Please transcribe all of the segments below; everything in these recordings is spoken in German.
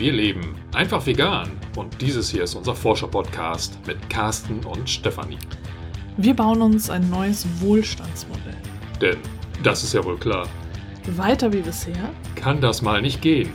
Wir leben einfach vegan und dieses hier ist unser Forscher-Podcast mit Carsten und Stefanie. Wir bauen uns ein neues Wohlstandsmodell. Denn, das ist ja wohl klar, Weiter wie bisher? kann das mal nicht gehen.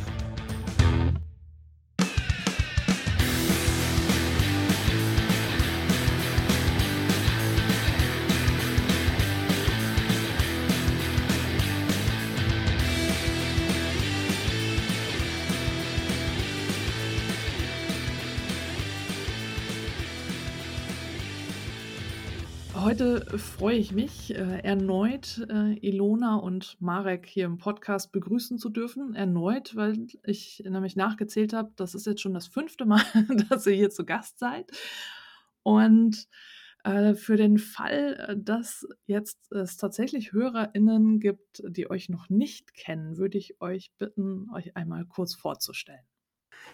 Freue ich mich, äh, erneut äh, Ilona und Marek hier im Podcast begrüßen zu dürfen. Erneut, weil ich nämlich nachgezählt habe, das ist jetzt schon das fünfte Mal, dass ihr hier zu Gast seid. Und äh, für den Fall, äh, dass jetzt es tatsächlich HörerInnen gibt, die euch noch nicht kennen, würde ich euch bitten, euch einmal kurz vorzustellen.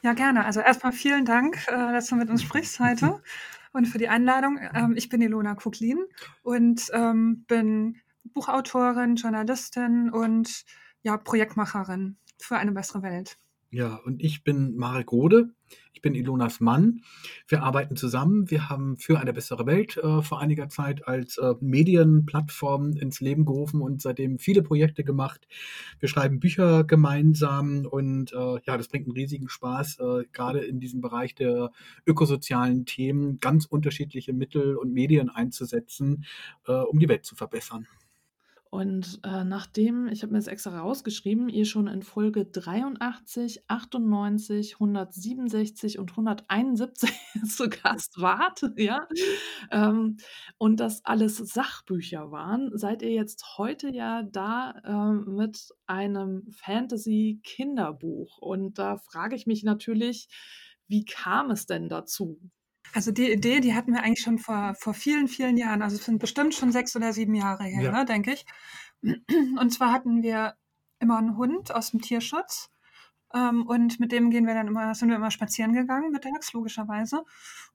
Ja, gerne. Also erstmal vielen Dank, äh, dass du mit uns sprichst heute und für die Einladung. Ähm, ich bin Ilona Kuklin und ähm, bin Buchautorin, Journalistin und ja, Projektmacherin für eine bessere Welt. Ja, und ich bin Marek Rode. Ich bin Ilonas Mann. Wir arbeiten zusammen. Wir haben für eine bessere Welt äh, vor einiger Zeit als äh, Medienplattform ins Leben gerufen und seitdem viele Projekte gemacht. Wir schreiben Bücher gemeinsam und äh, ja, das bringt einen riesigen Spaß, äh, gerade in diesem Bereich der ökosozialen Themen ganz unterschiedliche Mittel und Medien einzusetzen, äh, um die Welt zu verbessern. Und äh, nachdem, ich habe mir das extra rausgeschrieben, ihr schon in Folge 83, 98, 167 und 171 zu Gast wart, ja, ähm, und das alles Sachbücher waren, seid ihr jetzt heute ja da ähm, mit einem Fantasy-Kinderbuch. Und da frage ich mich natürlich, wie kam es denn dazu? Also die Idee, die hatten wir eigentlich schon vor, vor vielen, vielen Jahren. Also es sind bestimmt schon sechs oder sieben Jahre her, Ja. ne, denke ich. Und zwar hatten wir immer einen Hund aus dem Tierschutz. Ähm, und mit dem gehen wir dann immer, sind wir immer spazieren gegangen, mittags, logischerweise.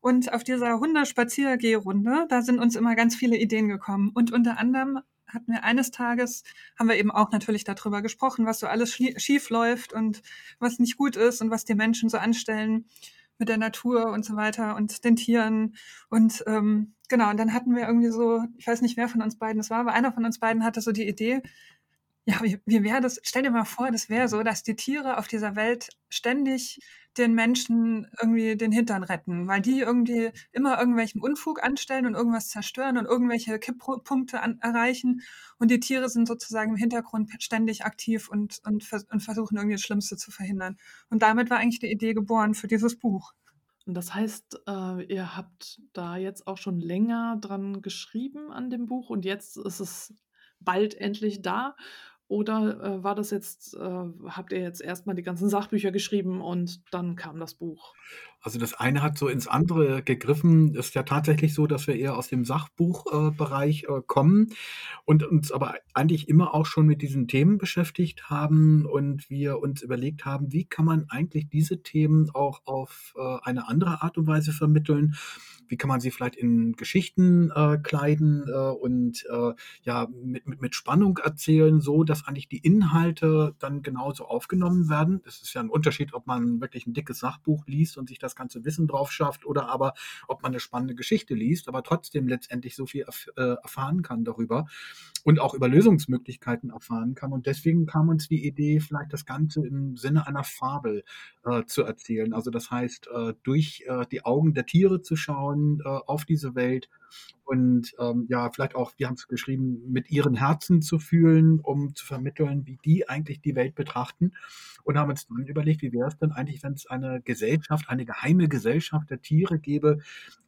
Und auf dieser Hundespaziergehrunde, da sind uns immer ganz viele Ideen gekommen. Und unter anderem hatten wir eines Tages, haben wir eben auch natürlich darüber gesprochen, was so alles schief läuft und was nicht gut ist und was die Menschen so anstellen mit der Natur und so weiter und den Tieren. Und ähm, genau, und dann hatten wir irgendwie so, ich weiß nicht, wer von uns beiden es war, aber einer von uns beiden hatte so die Idee, ja, wie, wäre das? Stell dir mal vor, das wäre so, dass die Tiere auf dieser Welt ständig den Menschen irgendwie den Hintern retten, weil die irgendwie immer irgendwelchen Unfug anstellen und irgendwas zerstören und irgendwelche Kipppunkte an, erreichen. Und die Tiere sind sozusagen im Hintergrund ständig aktiv und, und, und versuchen irgendwie das Schlimmste zu verhindern. Und damit war eigentlich die Idee geboren für dieses Buch. Und das heißt, äh, ihr habt da jetzt auch schon länger dran geschrieben an dem Buch und jetzt ist es bald endlich da? Oder äh, war das jetzt, äh, habt ihr jetzt erstmal die ganzen Sachbücher geschrieben und dann kam das Buch? Also das eine hat so ins andere gegriffen. Es ist ja tatsächlich so, dass wir eher aus dem Sachbuchbereich äh, kommen und uns aber eigentlich immer auch schon mit diesen Themen beschäftigt haben und wir uns überlegt haben, wie kann man eigentlich diese Themen auch auf äh, eine andere Art und Weise vermitteln? Wie kann man sie vielleicht in Geschichten äh, kleiden äh, und äh, ja mit, mit, mit Spannung erzählen, so dass eigentlich die Inhalte dann genauso aufgenommen werden? Das ist ja ein Unterschied, ob man wirklich ein dickes Sachbuch liest und sich das ganze Wissen drauf schafft oder aber ob man eine spannende Geschichte liest, aber trotzdem letztendlich so viel erf äh, erfahren kann darüber und auch über Lösungsmöglichkeiten erfahren kann. Und deswegen kam uns die Idee, vielleicht das Ganze im Sinne einer Fabel äh, zu erzählen. Also das heißt, äh, durch äh, die Augen der Tiere zu schauen äh, auf diese Welt und ähm, ja, vielleicht auch, wir haben es geschrieben, mit ihren Herzen zu fühlen, um zu vermitteln, wie die eigentlich die Welt betrachten. Und haben uns dann überlegt, wie wäre es denn eigentlich, wenn es eine Gesellschaft, eine geheime Gesellschaft der Tiere gäbe,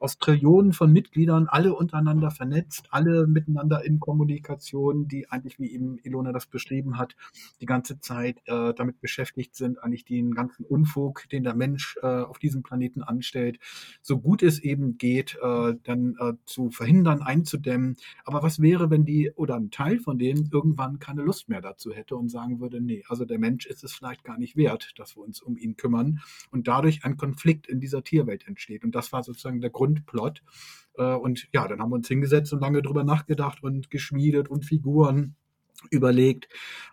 aus Trillionen von Mitgliedern, alle untereinander vernetzt, alle miteinander in Kommunikation, die eigentlich, wie eben Ilona das beschrieben hat, die ganze Zeit äh, damit beschäftigt sind, eigentlich den ganzen Unfug, den der Mensch äh, auf diesem Planeten anstellt, so gut es eben geht, äh, dann äh, zu verhindern, einzudämmen. Aber was wäre, wenn die oder ein Teil von denen irgendwann keine Lust mehr dazu hätte und sagen würde, nee, also der Mensch ist es vielleicht gar nicht wert, dass wir uns um ihn kümmern und dadurch ein Konflikt in dieser Tierwelt entsteht. Und das war sozusagen der Grundplot. Äh, Und ja, dann haben wir uns hingesetzt und lange drüber nachgedacht und geschmiedet und Figuren überlegt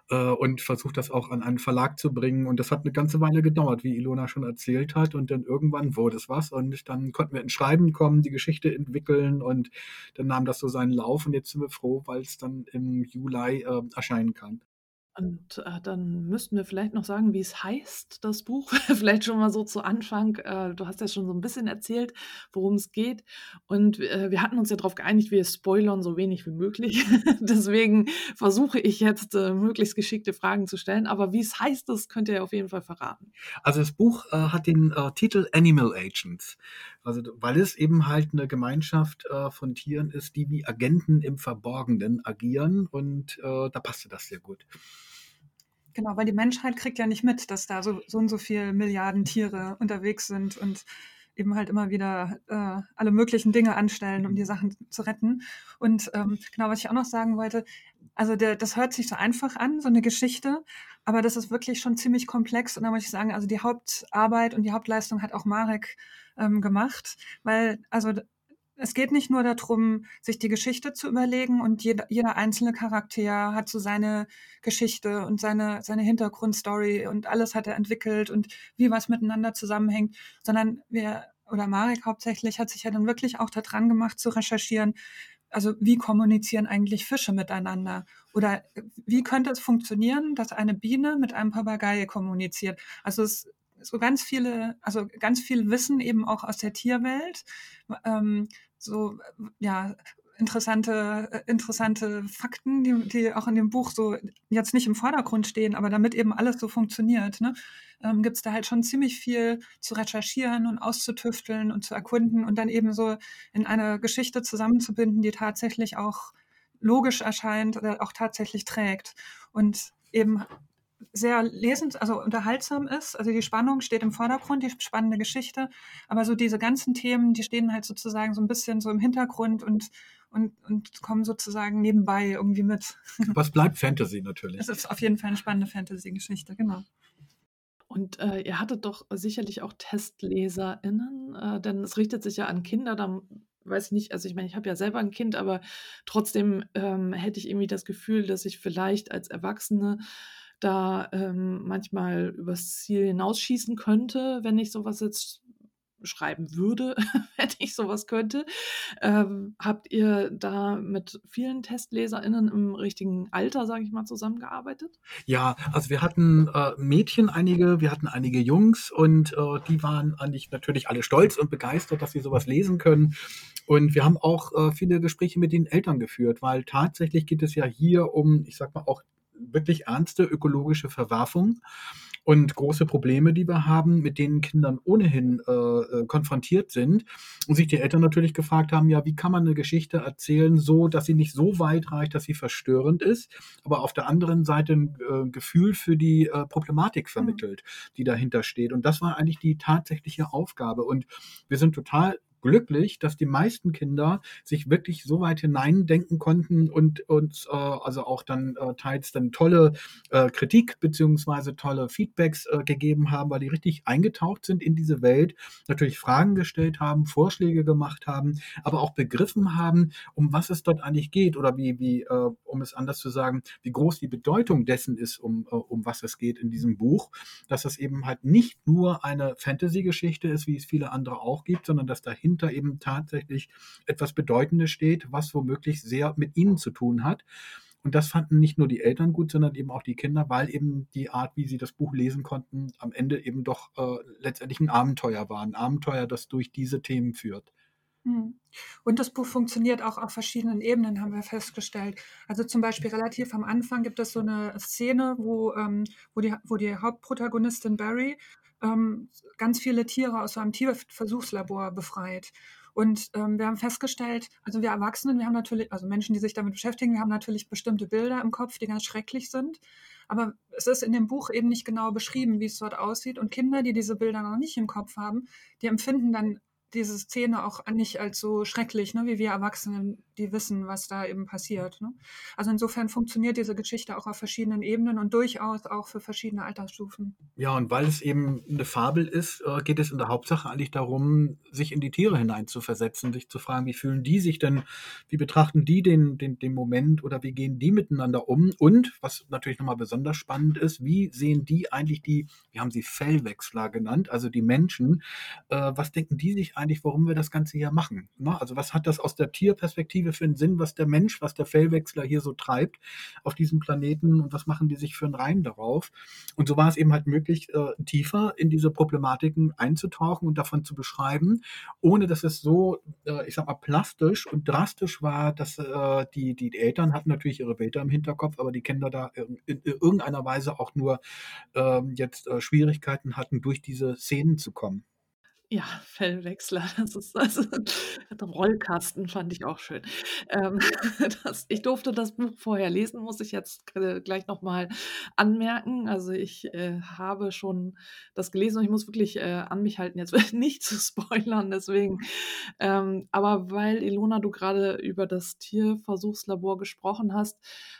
äh, und versucht das auch an einen Verlag zu bringen. Und das hat eine ganze Weile gedauert, wie Ilona schon erzählt hat. Und dann irgendwann wurde es was und dann konnten wir ins Schreiben kommen, die Geschichte entwickeln und dann nahm das so seinen Lauf. Und jetzt sind wir froh, weil es dann im Juli äh, erscheinen kann. Und äh, dann müssten wir vielleicht noch sagen, wie es heißt, das Buch. vielleicht schon mal so zu Anfang. Äh, du hast ja schon so ein bisschen erzählt, worum es geht. Und äh, wir hatten uns ja darauf geeinigt, wir spoilern so wenig wie möglich. Deswegen versuche ich jetzt, äh, möglichst geschickte Fragen zu stellen. Aber wie es heißt, das könnt ihr auf jeden Fall verraten. Also das Buch äh, hat den äh, Titel Animal Agents. Also weil es eben halt eine Gemeinschaft von Tieren ist, die wie Agenten im Verborgenen agieren. Und da passte das sehr gut. Genau, weil die Menschheit kriegt ja nicht mit, dass da so, so und so viele Milliarden Tiere unterwegs sind und eben halt immer wieder äh, alle möglichen Dinge anstellen, um die Sachen zu retten. Und ähm, genau, was ich auch noch sagen wollte, also der, das hört sich so einfach an, so eine Geschichte, aber das ist wirklich schon ziemlich komplex. Und da muss ich sagen, also die Hauptarbeit und die Hauptleistung hat auch Marek ähm, gemacht, weil also es geht nicht nur darum, sich die Geschichte zu überlegen und jeder, jeder einzelne Charakter hat so seine Geschichte und seine, seine Hintergrundstory und alles hat er entwickelt und wie was miteinander zusammenhängt, sondern wir, oder Marek hauptsächlich, hat sich ja dann wirklich auch daran gemacht zu recherchieren, also wie kommunizieren eigentlich Fische miteinander? Oder wie könnte es funktionieren, dass eine Biene mit einem Papagei kommuniziert? Also es so ganz viele, also ganz viel Wissen eben auch aus der Tierwelt, ähm, so ja interessante äh, interessante Fakten, die, die auch in dem Buch so jetzt nicht im Vordergrund stehen, aber damit eben alles so funktioniert, ne, ähm, gibt es da halt schon ziemlich viel zu recherchieren und auszutüfteln und zu erkunden und dann eben so in eine Geschichte zusammenzubinden, die tatsächlich auch logisch erscheint oder auch tatsächlich trägt. Und eben sehr lesend, also unterhaltsam ist. Also die Spannung steht im Vordergrund, die spannende Geschichte. Aber so diese ganzen Themen, die stehen halt sozusagen so ein bisschen so im Hintergrund und, und, und kommen sozusagen nebenbei irgendwie mit. Was bleibt Fantasy natürlich? Es ist auf jeden Fall eine spannende Fantasy-Geschichte, genau. Und äh, ihr hattet doch sicherlich auch TestleserInnen, äh, denn es richtet sich ja an Kinder, da weiß ich nicht, also ich meine, ich habe ja selber ein Kind, aber trotzdem ähm, hätte ich irgendwie das Gefühl, dass ich vielleicht als Erwachsene da ähm, manchmal übers Ziel hinausschießen könnte, wenn ich sowas jetzt schreiben würde, wenn ich sowas könnte. Ähm, habt ihr da mit vielen TestleserInnen im richtigen Alter, sage ich mal, zusammengearbeitet? Ja, also wir hatten äh, Mädchen einige, wir hatten einige Jungs und äh, die waren eigentlich natürlich alle stolz und begeistert, dass sie sowas lesen können. Und wir haben auch äh, viele Gespräche mit den Eltern geführt, weil tatsächlich geht es ja hier um, ich sag mal, auch wirklich ernste ökologische Verwerfung und große Probleme, die wir haben, mit denen Kindern ohnehin äh, äh, konfrontiert sind und sich die Eltern natürlich gefragt haben, ja, wie kann man eine Geschichte erzählen, so dass sie nicht so weit reicht, dass sie verstörend ist, aber auf der anderen Seite ein äh, Gefühl für die äh, Problematik vermittelt, die dahinter steht. Und das war eigentlich die tatsächliche Aufgabe. Und wir sind total glücklich, dass die meisten Kinder sich wirklich so weit hineindenken konnten und uns äh, also auch dann äh, teils dann tolle äh, Kritik beziehungsweise tolle Feedbacks äh, gegeben haben, weil die richtig eingetaucht sind in diese Welt, natürlich Fragen gestellt haben, Vorschläge gemacht haben, aber auch begriffen haben, um was es dort eigentlich geht oder wie, wie äh, um es anders zu sagen, wie groß die Bedeutung dessen ist, um, äh, um was es geht in diesem Buch, dass es eben halt nicht nur eine Fantasy-Geschichte ist, wie es viele andere auch gibt, sondern dass dahinter dahinter eben tatsächlich etwas Bedeutendes steht, was womöglich sehr mit ihnen zu tun hat. Und das fanden nicht nur die Eltern gut, sondern eben auch die Kinder, weil eben die Art, wie sie das Buch lesen konnten, am Ende eben doch äh, letztendlich ein Abenteuer war. Ein Abenteuer, das durch diese Themen führt. Hm. Und das Buch funktioniert auch auf verschiedenen Ebenen, haben wir festgestellt. Also zum Beispiel relativ am Anfang gibt es so eine Szene, wo, ähm, wo, die, wo die Hauptprotagonistin Barry ähm, ganz viele Tiere aus so einem Tierversuchslabor befreit. Und ähm, wir haben festgestellt, also wir Erwachsenen, wir haben natürlich, also Menschen, die sich damit beschäftigen, wir haben natürlich bestimmte Bilder im Kopf, die ganz schrecklich sind. Aber es ist in dem Buch eben nicht genau beschrieben, wie es dort aussieht. Und Kinder, die diese Bilder noch nicht im Kopf haben, die empfinden dann diese Szene auch nicht als so schrecklich, ne, wie wir Erwachsenen die wissen, was da eben passiert. Ne? Also insofern funktioniert diese Geschichte auch auf verschiedenen Ebenen und durchaus auch für verschiedene Altersstufen. Ja, und weil es eben eine Fabel ist, äh, geht es in der Hauptsache eigentlich darum, sich in die Tiere hineinzuversetzen, sich zu fragen, wie fühlen die sich denn, wie betrachten die den, den, den Moment oder wie gehen die miteinander um? Und was natürlich nochmal besonders spannend ist, wie sehen die eigentlich die, wir haben sie Fellwechsler genannt, also die Menschen, äh, was denken die sich eigentlich, warum wir das Ganze hier machen? Ne? Also was hat das aus der Tierperspektive für einen Sinn, was der Mensch, was der Fellwechsler hier so treibt auf diesem Planeten und was machen die sich für einen Reim darauf? Und so war es eben halt möglich, äh, tiefer in diese Problematiken einzutauchen und davon zu beschreiben, ohne dass es so, äh, ich sag mal, plastisch und drastisch war, dass äh, die, die Eltern hatten natürlich ihre Bilder im Hinterkopf, aber die Kinder da in, in irgendeiner Weise auch nur ähm, jetzt äh, Schwierigkeiten hatten, durch diese Szenen zu kommen. Ja, Fellwechsler, das ist also Rollkasten fand ich auch schön. Ähm, das ich durfte das Buch vorher lesen, muss ich jetzt gleich noch mal anmerken. Also, ich, äh, habe schon das gelesen und ich muss wirklich, äh, an mich halten, jetzt nicht zu spoilern, deswegen. Ähm, aber weil, Ilona, du gerade über das Tierversuchslabor gesprochen hast,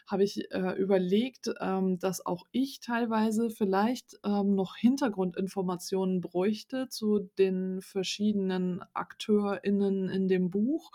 habe ich, äh, überlegt, ähm, dass auch ich teilweise vielleicht, ähm, noch Hintergrundinformationen bräuchte zu den den verschiedenen AkteurInnen in dem Buch.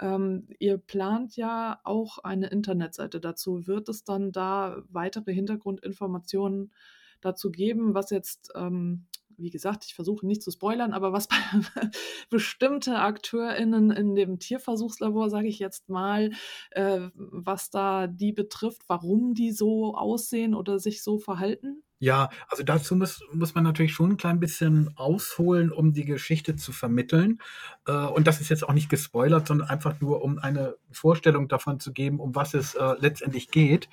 Ähm, ihr plant ja auch eine Internetseite dazu. Wird es dann da weitere Hintergrundinformationen dazu geben, was jetzt ähm, wie gesagt, ich versuche nicht zu spoilern, aber was bestimmte AkteurInnen in dem Tierversuchslabor, sage ich jetzt mal, äh, was da die betrifft, warum die so aussehen oder sich so verhalten? Ja, also dazu muss, muss man natürlich schon ein klein bisschen ausholen, um die Geschichte zu vermitteln. Äh, und das ist jetzt auch nicht gespoilert, sondern einfach nur, um eine Vorstellung davon zu geben, um was es äh, letztendlich geht.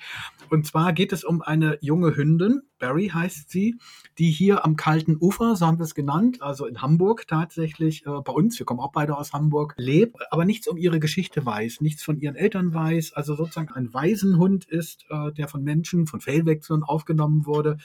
Und zwar geht es um eine junge Hündin, Barry heißt sie, die hier am kalten Ufer, so haben wir es genannt, also in Hamburg tatsächlich, äh, bei uns, wir kommen auch beide aus Hamburg, lebt, aber nichts um ihre Geschichte weiß, nichts von ihren Eltern weiß, also sozusagen ein Waisenhund ist, der von Menschen, von Fellwechseln aufgenommen wurde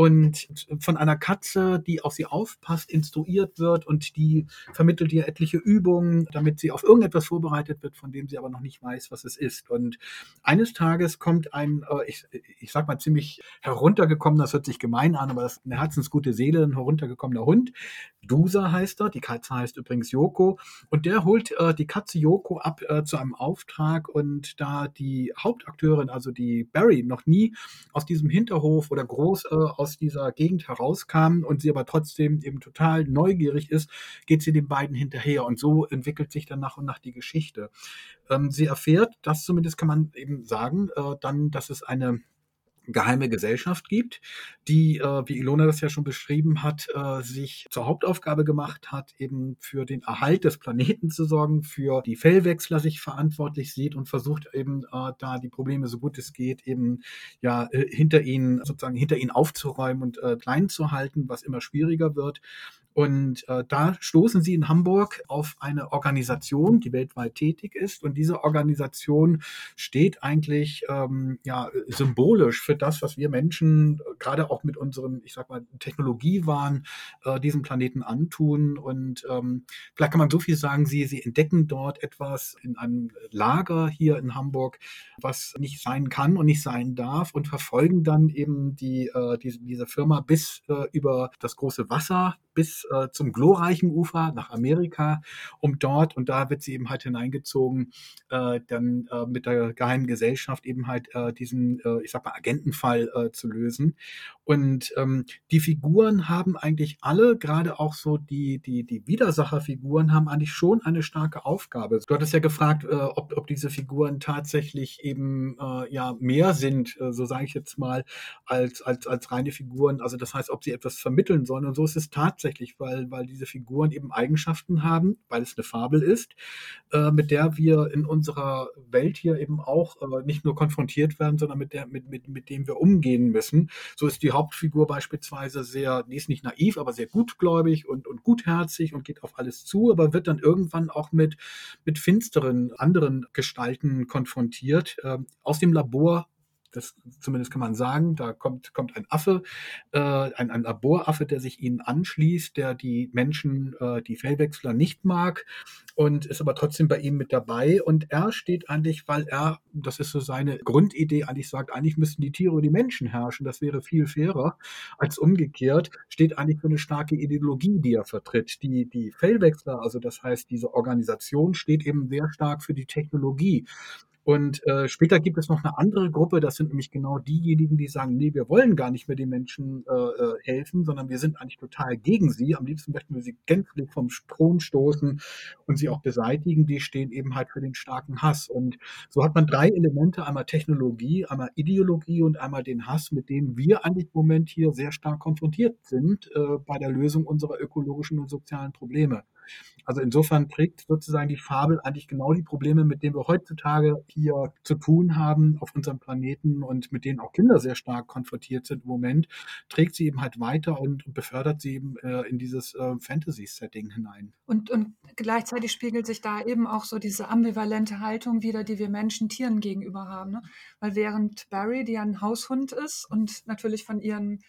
und von einer Katze, die auf sie aufpasst, instruiert wird und die vermittelt ihr etliche Übungen, damit sie auf irgendetwas vorbereitet wird, von dem sie aber noch nicht weiß, was es ist. Und eines Tages kommt ein, äh, ich, ich sag mal ziemlich heruntergekommener, das hört sich gemein an, aber das ist eine herzensgute Seele, ein heruntergekommener Hund. Dusa heißt er, die Katze heißt übrigens Yoko und der holt äh, die Katze Yoko ab äh, zu einem Auftrag und da die Hauptakteurin, also die Barry, noch nie aus diesem Hinterhof oder groß äh, aus dieser Gegend herauskam und sie aber trotzdem eben total neugierig ist, geht sie den beiden hinterher und so entwickelt sich dann nach und nach die Geschichte. Ähm, sie erfährt, das zumindest kann man eben sagen, äh, dann, dass es eine geheime Gesellschaft gibt, die, äh, wie Ilona das ja schon beschrieben hat, äh, sich zur Hauptaufgabe gemacht hat, eben für den Erhalt des Planeten zu sorgen, für die Fellwechsler sich verantwortlich sieht und versucht eben äh, da die Probleme so gut es geht eben ja äh, hinter ihnen sozusagen hinter ihnen aufzuräumen und äh, klein zu halten, was immer schwieriger wird. Und äh, da stoßen sie in Hamburg auf eine Organisation, die weltweit tätig ist. Und diese Organisation steht eigentlich ähm, ja, symbolisch für das, was wir Menschen äh, gerade auch mit unserem, ich sag mal, Technologiewahn äh, diesem Planeten antun. Und ähm, vielleicht kann man so viel sagen, sie, sie entdecken dort etwas in einem Lager hier in Hamburg, was nicht sein kann und nicht sein darf und verfolgen dann eben die, äh, diese, diese Firma bis äh, über das große Wasser bis äh, zum glorreichen Ufer nach Amerika, um dort, und da wird sie eben halt hineingezogen, äh, dann äh, mit der geheimen Gesellschaft eben halt äh, diesen, äh, ich sag mal, Agentenfall äh, zu lösen. Und ähm, die Figuren haben eigentlich alle, gerade auch so die, die, die Widersacherfiguren, haben eigentlich schon eine starke Aufgabe. Du hattest ja gefragt, äh, ob, ob diese Figuren tatsächlich eben äh, ja mehr sind, äh, so sage ich jetzt mal, als, als, als reine Figuren. Also das heißt, ob sie etwas vermitteln sollen. Und so ist es tatsächlich, weil, weil diese Figuren eben Eigenschaften haben, weil es eine Fabel ist, äh, mit der wir in unserer Welt hier eben auch äh, nicht nur konfrontiert werden, sondern mit der, mit, mit, mit dem wir umgehen müssen. So ist die Hauptfigur beispielsweise sehr, die ist nicht naiv, aber sehr gutgläubig und, und gutherzig und geht auf alles zu, aber wird dann irgendwann auch mit, mit finsteren anderen Gestalten konfrontiert. Ähm, aus dem Labor das zumindest kann man sagen, da kommt, kommt ein Affe, äh, ein, ein Laboraffe, der sich ihnen anschließt, der die Menschen, äh, die Fellwechsler nicht mag und ist aber trotzdem bei ihm mit dabei. Und er steht eigentlich, weil er, das ist so seine Grundidee, eigentlich sagt, eigentlich müssten die Tiere über die Menschen herrschen, das wäre viel fairer als umgekehrt, steht eigentlich für eine starke Ideologie, die er vertritt. Die, die Fellwechsler, also das heißt, diese Organisation steht eben sehr stark für die Technologie. Und äh, später gibt es noch eine andere Gruppe, das sind nämlich genau diejenigen, die sagen, nee, wir wollen gar nicht mehr den Menschen äh, äh, helfen, sondern wir sind eigentlich total gegen sie. Am liebsten möchten wir sie gänzlich vom Thron stoßen und sie auch beseitigen. Die stehen eben halt für den starken Hass. Und so hat man drei Elemente, einmal Technologie, einmal Ideologie und einmal den Hass, mit dem wir eigentlich im Moment hier sehr stark konfrontiert sind äh, bei der Lösung unserer ökologischen und sozialen Probleme. Also insofern trägt sozusagen die Fabel eigentlich genau die Probleme, mit denen wir heutzutage hier zu tun haben auf unserem Planeten und mit denen auch Kinder sehr stark konfrontiert sind im Moment, trägt sie eben halt weiter und befördert sie eben äh, in dieses äh, Fantasy-Setting hinein. Und, und gleichzeitig spiegelt sich da eben auch so diese ambivalente Haltung wieder, die wir Menschen Tieren gegenüber haben. Ne? Weil während Barry, die ja ein Haushund ist und natürlich von ihren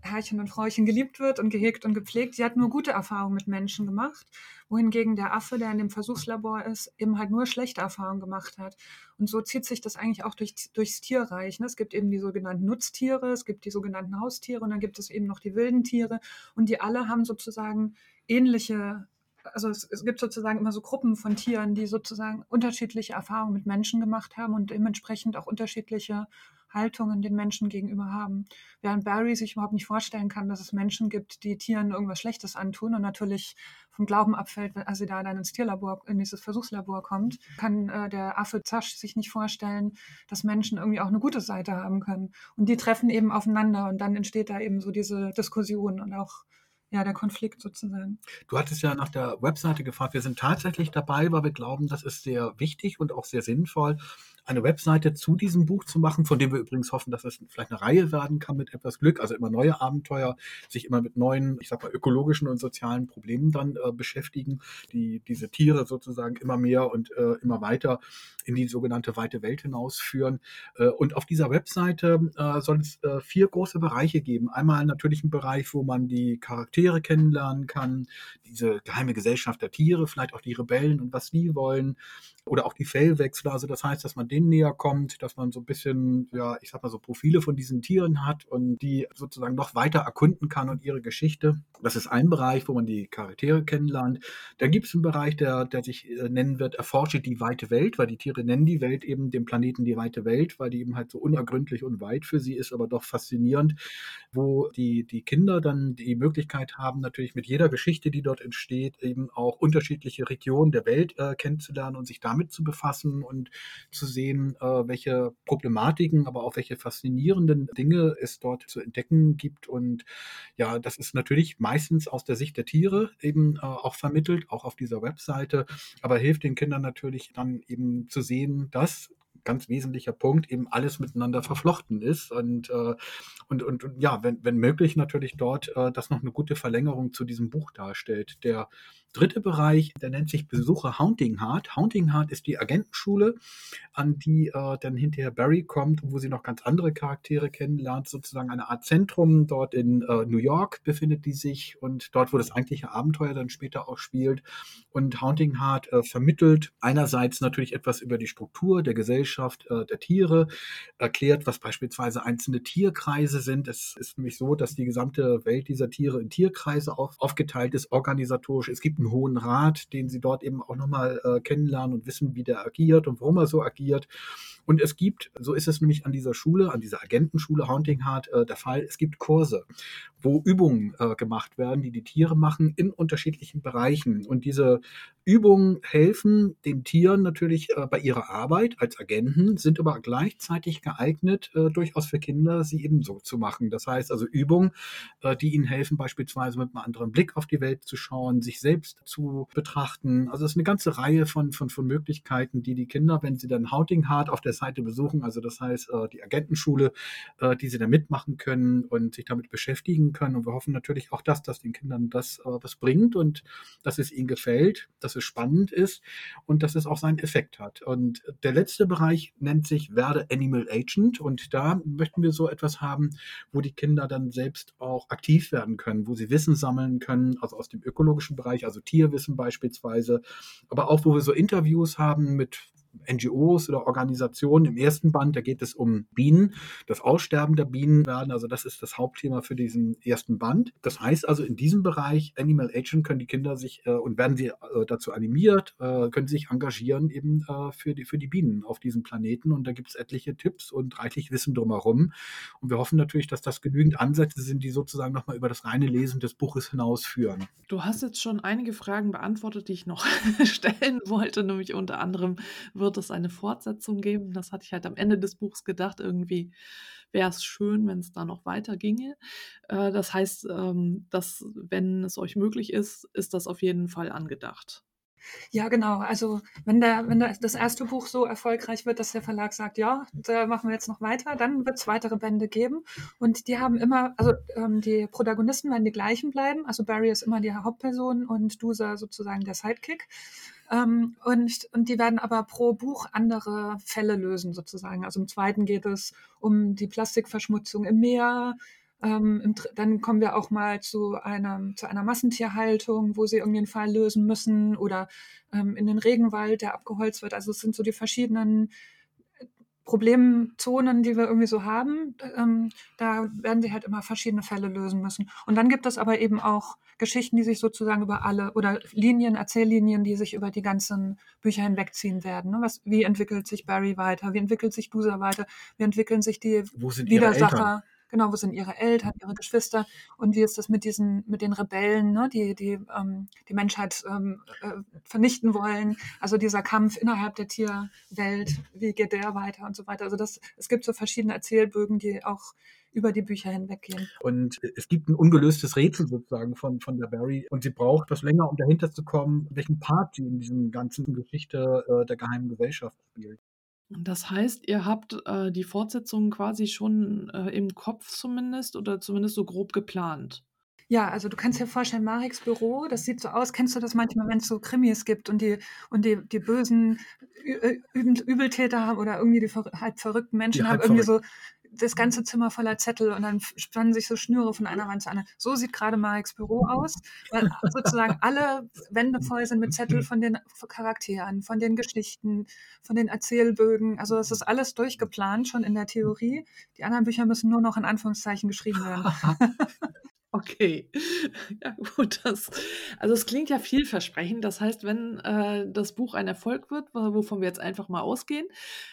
Herrchen und Frauchen geliebt wird und gehegt und gepflegt. Sie hat nur gute Erfahrungen mit Menschen gemacht, wohingegen der Affe, der in dem Versuchslabor ist, eben halt nur schlechte Erfahrungen gemacht hat. Und so zieht sich das eigentlich auch durch, durchs Tierreich. Ne? Es gibt eben die sogenannten Nutztiere, es gibt die sogenannten Haustiere und dann gibt es eben noch die wilden Tiere und die alle haben sozusagen ähnliche also es, es, gibt sozusagen immer so Gruppen von Tieren, die sozusagen unterschiedliche Erfahrungen mit Menschen gemacht haben und dementsprechend auch unterschiedliche Haltungen den Menschen gegenüber haben. Während Barry sich überhaupt nicht vorstellen kann, dass es Menschen gibt, die Tieren irgendwas Schlechtes antun und natürlich vom Glauben abfällt, als sie da dann ins Tierlabor, in dieses Versuchslabor kommt, kann äh, der Affe Zasch sich nicht vorstellen, dass Menschen irgendwie auch eine gute Seite haben können. Und die treffen eben aufeinander und dann entsteht da eben so diese Diskussion und auch ja, der Konflikt sozusagen. Du hattest ja nach der Webseite gefragt. Wir sind tatsächlich dabei, weil wir glauben, das ist sehr wichtig und auch sehr sinnvoll, eine Webseite zu diesem Buch zu machen, von dem wir übrigens hoffen, dass es vielleicht eine Reihe werden kann mit etwas Glück, also immer neue Abenteuer, sich immer mit neuen, ich sag mal, ökologischen und sozialen Problemen dann äh, beschäftigen, die diese Tiere sozusagen immer mehr und äh, immer weiter in die sogenannte weite Welt hinausführen. Äh, und auf dieser Webseite äh, soll es äh, vier große Bereiche geben. Einmal natürlich ein Bereich, wo man die Charaktere kennenlernen kann, diese geheime Gesellschaft der Tiere, vielleicht auch die Rebellen und was die wollen oder auch die Fellwechsler. Also das heißt, dass man denen näher kommt, dass man so ein bisschen, ja, ich sag mal so Profile von diesen Tieren hat und die sozusagen noch weiter erkunden kann und ihre Geschichte. Das ist ein Bereich, wo man die Charaktere kennenlernt. Da gibt es einen Bereich, der, der sich äh, nennen wird, erforsche die weite Welt, weil die Tiere nennen die Welt eben den Planeten die weite Welt, weil die eben halt so unergründlich und weit für sie ist, aber doch faszinierend, wo die, die Kinder dann die Möglichkeit haben, natürlich mit jeder Geschichte, die dort entsteht, eben auch unterschiedliche Regionen der Welt äh, kennenzulernen und sich da damit zu befassen und zu sehen, äh, welche Problematiken, aber auch welche faszinierenden Dinge es dort zu entdecken gibt. Und ja, das ist natürlich meistens aus der Sicht der Tiere eben äh, auch vermittelt, auch auf dieser Webseite, aber hilft den Kindern natürlich dann eben zu sehen, dass ganz wesentlicher Punkt, eben alles miteinander verflochten ist und, äh, und, und, und, ja, wenn, wenn möglich natürlich dort äh, das noch eine gute Verlängerung zu diesem Buch darstellt. Der dritte Bereich, der nennt sich Besucher Haunting Heart. Haunting Heart ist die Agentenschule, an die äh, dann hinterher Barry kommt, wo sie noch ganz andere Charaktere kennenlernt, sozusagen eine Art Zentrum. Dort in äh, New York befindet die sich und dort, wo das eigentliche Abenteuer dann später auch spielt. Und Haunting Heart äh, vermittelt einerseits natürlich etwas über die Struktur der Gesellschaft äh, der Tiere, erklärt, was beispielsweise einzelne Tierkreise sind. Es ist nämlich so, dass die gesamte Welt dieser Tiere in Tierkreise auf, aufgeteilt ist, organisatorisch. Es gibt einen Hohen Rat, den sie dort eben auch nochmal äh, kennenlernen und wissen, wie der agiert und warum er so agiert. Und es gibt, so ist es nämlich an dieser Schule, an dieser Agentenschule Haunting Heart äh, der Fall, es gibt Kurse, wo Übungen äh, gemacht werden, die die Tiere machen in unterschiedlichen Bereichen. Und diese Übungen helfen den Tieren natürlich äh, bei ihrer Arbeit als Agenten, sind aber gleichzeitig geeignet, äh, durchaus für Kinder sie ebenso zu machen. Das heißt also Übungen, äh, die ihnen helfen, beispielsweise mit einem anderen Blick auf die Welt zu schauen, sich selbst zu betrachten. Also es ist eine ganze Reihe von, von, von Möglichkeiten, die die Kinder, wenn sie dann Haunting Heart auf der Seite besuchen. Also das heißt, äh, die Agentenschule, äh, die sie da mitmachen können und sich damit beschäftigen können. Und wir hoffen natürlich auch, dass das den Kindern das äh, was bringt und dass es ihnen gefällt, dass es spannend ist und dass es auch seinen Effekt hat. Und der letzte Bereich nennt sich Werde Animal Agent und da möchten wir so etwas haben, wo die Kinder dann selbst auch aktiv werden können, wo sie Wissen sammeln können, also aus dem ökologischen Bereich, also Tierwissen beispielsweise, aber auch wo wir so Interviews haben mit NGOs oder Organisationen. Im ersten Band, da geht es um Bienen, das Aussterben der Bienen werden. Also das ist das Hauptthema für diesen ersten Band. Das heißt also, in diesem Bereich Animal Agent können die Kinder sich äh, und werden sie äh, dazu animiert, äh, können sich engagieren eben äh, für, die, für die Bienen auf diesem Planeten. Und da gibt es etliche Tipps und reichlich Wissen drumherum. Und wir hoffen natürlich, dass das genügend Ansätze sind, die sozusagen nochmal über das reine Lesen des Buches hinausführen. Du hast jetzt schon einige Fragen beantwortet, die ich noch stellen wollte, nämlich unter anderem, wird es eine Fortsetzung geben. Das hatte ich halt am Ende des Buchs gedacht. Irgendwie wäre es schön, wenn es da noch weiter ginge. Äh, das heißt, ähm, dass, wenn es euch möglich ist, ist das auf jeden Fall angedacht. Ja, genau. Also wenn der, wenn der, das erste Buch so erfolgreich wird, dass der Verlag sagt, ja, da machen wir jetzt noch weiter, dann wird es weitere Bände geben. Und die haben immer, also ähm, die Protagonisten werden die gleichen bleiben. Also Barry ist immer die Hauptperson und Dusa sozusagen der Sidekick. Ähm, und, und die werden aber pro Buch andere Fälle lösen, sozusagen. Also im zweiten geht es um die Plastikverschmutzung im Meer. Ähm, im, dann kommen wir auch mal zu einer, zu einer Massentierhaltung, wo sie irgendwie einen Fall lösen müssen oder ähm, in den Regenwald, der abgeholzt wird. Also es sind so die verschiedenen Problemzonen, die wir irgendwie so haben, ähm, da werden sie halt immer verschiedene Fälle lösen müssen. Und dann gibt es aber eben auch Geschichten, die sich sozusagen über alle oder Linien, Erzähllinien, die sich über die ganzen Bücher hinwegziehen werden. Ne? Was, wie entwickelt sich Barry weiter? Wie entwickelt sich Dusa weiter? Wie entwickeln sich die Widersacher? Genau, wo sind ihre Eltern, ihre Geschwister und wie ist das mit diesen, mit den Rebellen, ne, die die, ähm, die Menschheit ähm, äh, vernichten wollen. Also dieser Kampf innerhalb der Tierwelt, wie geht der weiter und so weiter. Also das, es gibt so verschiedene Erzählbögen, die auch über die Bücher hinweggehen. Und es gibt ein ungelöstes Rätsel sozusagen von, von der Barry und sie braucht was länger, um dahinter zu kommen, welchen Part sie in diesem ganzen Geschichte äh, der geheimen Gesellschaft spielt. Das heißt, ihr habt äh, die Fortsetzung quasi schon äh, im Kopf zumindest oder zumindest so grob geplant. Ja, also du kannst dir vorstellen, Mareks Büro, das sieht so aus, kennst du das manchmal, wenn es so Krimis gibt und die, und die, die bösen Ü Übeltäter haben oder irgendwie die halb verrückten Menschen haben irgendwie verrückt. so das ganze Zimmer voller Zettel und dann spannen sich so Schnüre von einer Wand zur anderen. So sieht gerade Mareks Büro aus, weil sozusagen alle Wände voll sind mit Zettel von den Charakteren, von den Geschichten, von den Erzählbögen. Also es ist alles durchgeplant schon in der Theorie. Die anderen Bücher müssen nur noch in Anführungszeichen geschrieben werden. Okay, ja gut, das also es klingt ja vielversprechend. Das heißt, wenn, äh, das Buch ein Erfolg wird, wovon wir jetzt einfach mal ausgehen,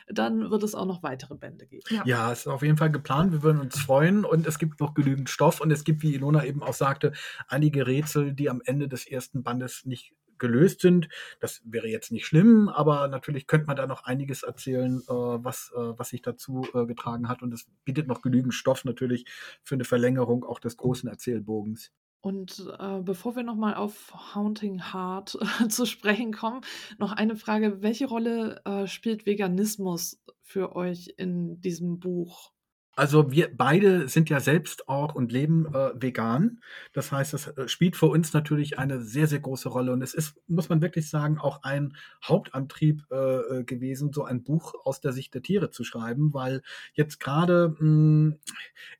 dann wird es auch noch weitere Bände geben. Ja. Ja, es ist auf jeden Fall geplant. Wir würden uns freuen und es gibt noch genügend Stoff und es gibt, wie Ilona eben auch sagte, einige Rätsel, die am Ende des ersten Bandes nicht gelöst sind. Das wäre jetzt nicht schlimm, aber natürlich könnte man da noch einiges erzählen, äh, was, äh, was sich dazu äh, getragen hat. Und es bietet noch genügend Stoff natürlich für eine Verlängerung auch des großen Erzählbogens. Und äh, bevor wir nochmal auf Haunting Heart zu sprechen kommen, noch eine Frage. Welche Rolle äh, spielt Veganismus für euch in diesem Buch? Also wir beide sind ja selbst auch und leben äh, vegan. Das heißt, das äh, spielt für uns natürlich eine sehr, sehr große Rolle. Und es ist, muss man wirklich sagen, auch ein Hauptantrieb äh, äh gewesen, so ein Buch aus der Sicht der Tiere zu schreiben, weil jetzt gerade hm,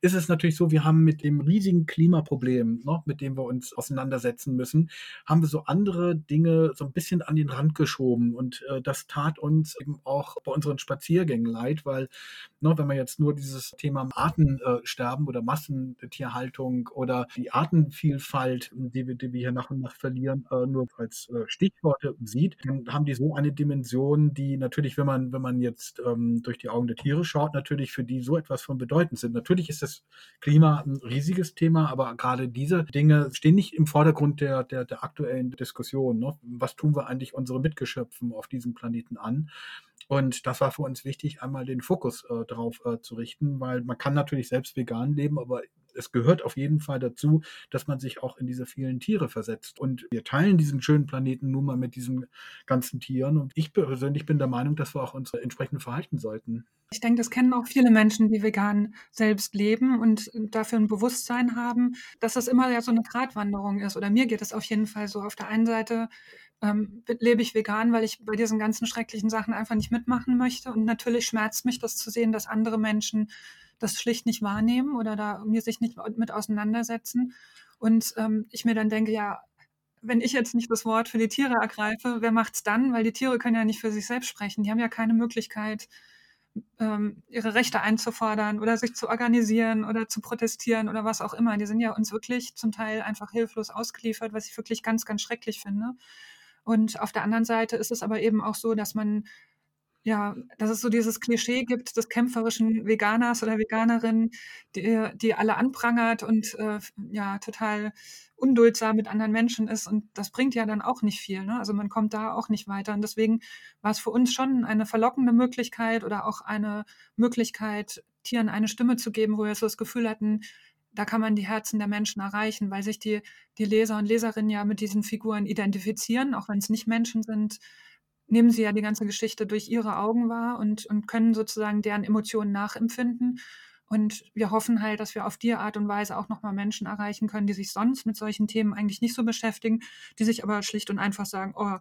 ist es natürlich so, wir haben mit dem riesigen Klimaproblem, ne, mit dem wir uns auseinandersetzen müssen, haben wir so andere Dinge so ein bisschen an den Rand geschoben. Und äh, das tat uns eben auch bei unseren Spaziergängen leid, weil, ne, wenn man jetzt nur dieses Thema Thema Artensterben oder Massentierhaltung oder die Artenvielfalt, die wir, die wir hier nach und nach verlieren, äh, nur als äh, Stichworte sieht, dann haben die so eine Dimension, die natürlich, wenn man, wenn man jetzt ähm, durch die Augen der Tiere schaut, natürlich für die so etwas von bedeutend sind. Natürlich ist das Klima ein riesiges Thema, aber gerade diese Dinge stehen nicht im Vordergrund der, der, der aktuellen Diskussion. Ne? Was tun wir eigentlich unsere Mitgeschöpfen auf diesem Planeten an? Und das war für uns wichtig, einmal den Fokus äh, darauf äh, zu richten, weil man kann natürlich selbst vegan leben, aber es gehört auf jeden Fall dazu, dass man sich auch in diese vielen Tiere versetzt. Und wir teilen diesen schönen Planeten nun mal mit diesen ganzen Tieren. Und ich persönlich bin der Meinung, dass wir auch uns entsprechend verhalten sollten. Ich denke, das kennen auch viele Menschen, die vegan selbst leben und dafür ein Bewusstsein haben, dass das immer ja so eine Gratwanderung ist. Oder mir geht es auf jeden Fall so. Auf der einen Seite ähm, lebe ich vegan, weil ich bei diesen ganzen schrecklichen Sachen einfach nicht mitmachen möchte. Und natürlich schmerzt mich das zu sehen, dass andere Menschen das schlicht nicht wahrnehmen oder da mir sich nicht mit auseinandersetzen. Und ähm, ich mir dann denke, ja, wenn ich jetzt nicht das Wort für die Tiere ergreife, wer macht's dann? Weil die Tiere können ja nicht für sich selbst sprechen. Die haben ja keine Möglichkeit, ähm, ihre Rechte einzufordern oder sich zu organisieren oder zu protestieren oder was auch immer. Die sind ja uns wirklich zum Teil einfach hilflos ausgeliefert, was ich wirklich ganz, ganz schrecklich finde. Und auf der anderen Seite ist es aber eben auch so, dass man ja, dass es so dieses Klischee gibt des kämpferischen Veganers oder Veganerin, die, die alle anprangert und äh, ja, total unduldsam mit anderen Menschen ist. Und das bringt ja dann auch nicht viel. Ne? Also man kommt da auch nicht weiter. Und deswegen war es für uns schon eine verlockende Möglichkeit oder auch eine Möglichkeit, Tieren eine Stimme zu geben, wo wir so das Gefühl hatten, da kann man die Herzen der Menschen erreichen, weil sich die, die Leser und Leserinnen ja mit diesen Figuren identifizieren, auch wenn es nicht Menschen sind, nehmen sie ja die ganze Geschichte durch ihre Augen wahr und, und können sozusagen deren Emotionen nachempfinden. Und wir hoffen halt, dass wir auf die Art und Weise auch nochmal Menschen erreichen können, die sich sonst mit solchen Themen eigentlich nicht so beschäftigen, die sich aber schlicht und einfach sagen, oh,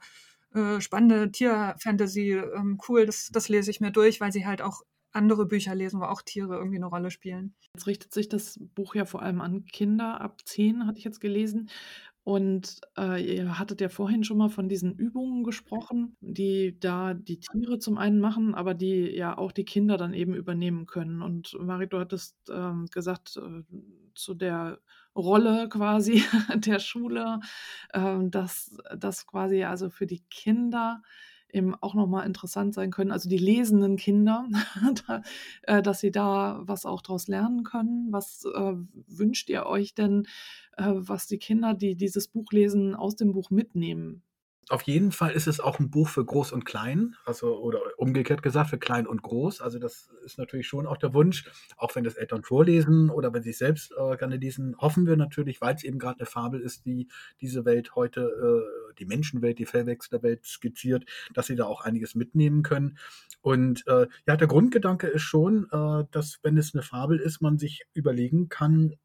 äh, spannende Tierfantasy, ähm, cool, das, das lese ich mir durch, weil sie halt auch andere Bücher lesen, wo auch Tiere irgendwie eine Rolle spielen. Jetzt richtet sich das Buch ja vor allem an Kinder ab zehn, hatte ich jetzt gelesen. Und äh, ihr hattet ja vorhin schon mal von diesen Übungen gesprochen, die da die Tiere zum einen machen, aber die ja auch die Kinder dann eben übernehmen können. Und Marie, du hattest ähm, gesagt, äh, zu der Rolle quasi der Schule, äh, dass das quasi also für die Kinder eben auch nochmal interessant sein können, also die lesenden Kinder, äh, dass sie da was auch daraus lernen können. Was äh, wünscht ihr euch denn, äh, was die Kinder, die dieses Buch lesen, aus dem Buch mitnehmen? Auf jeden Fall ist es auch ein Buch für Groß und Klein, also oder umgekehrt gesagt für Klein und Groß. Also das ist natürlich schon auch der Wunsch, auch wenn das Eltern vorlesen oder wenn sie selbst äh, gerne lesen, hoffen wir natürlich, weil es eben gerade eine Fabel ist, die diese Welt heute, äh, die Menschenwelt, die Fellwechslerwelt skizziert, dass sie da auch einiges mitnehmen können. Und äh, ja, der Grundgedanke ist schon, äh, dass wenn es eine Fabel ist, man sich überlegen kann,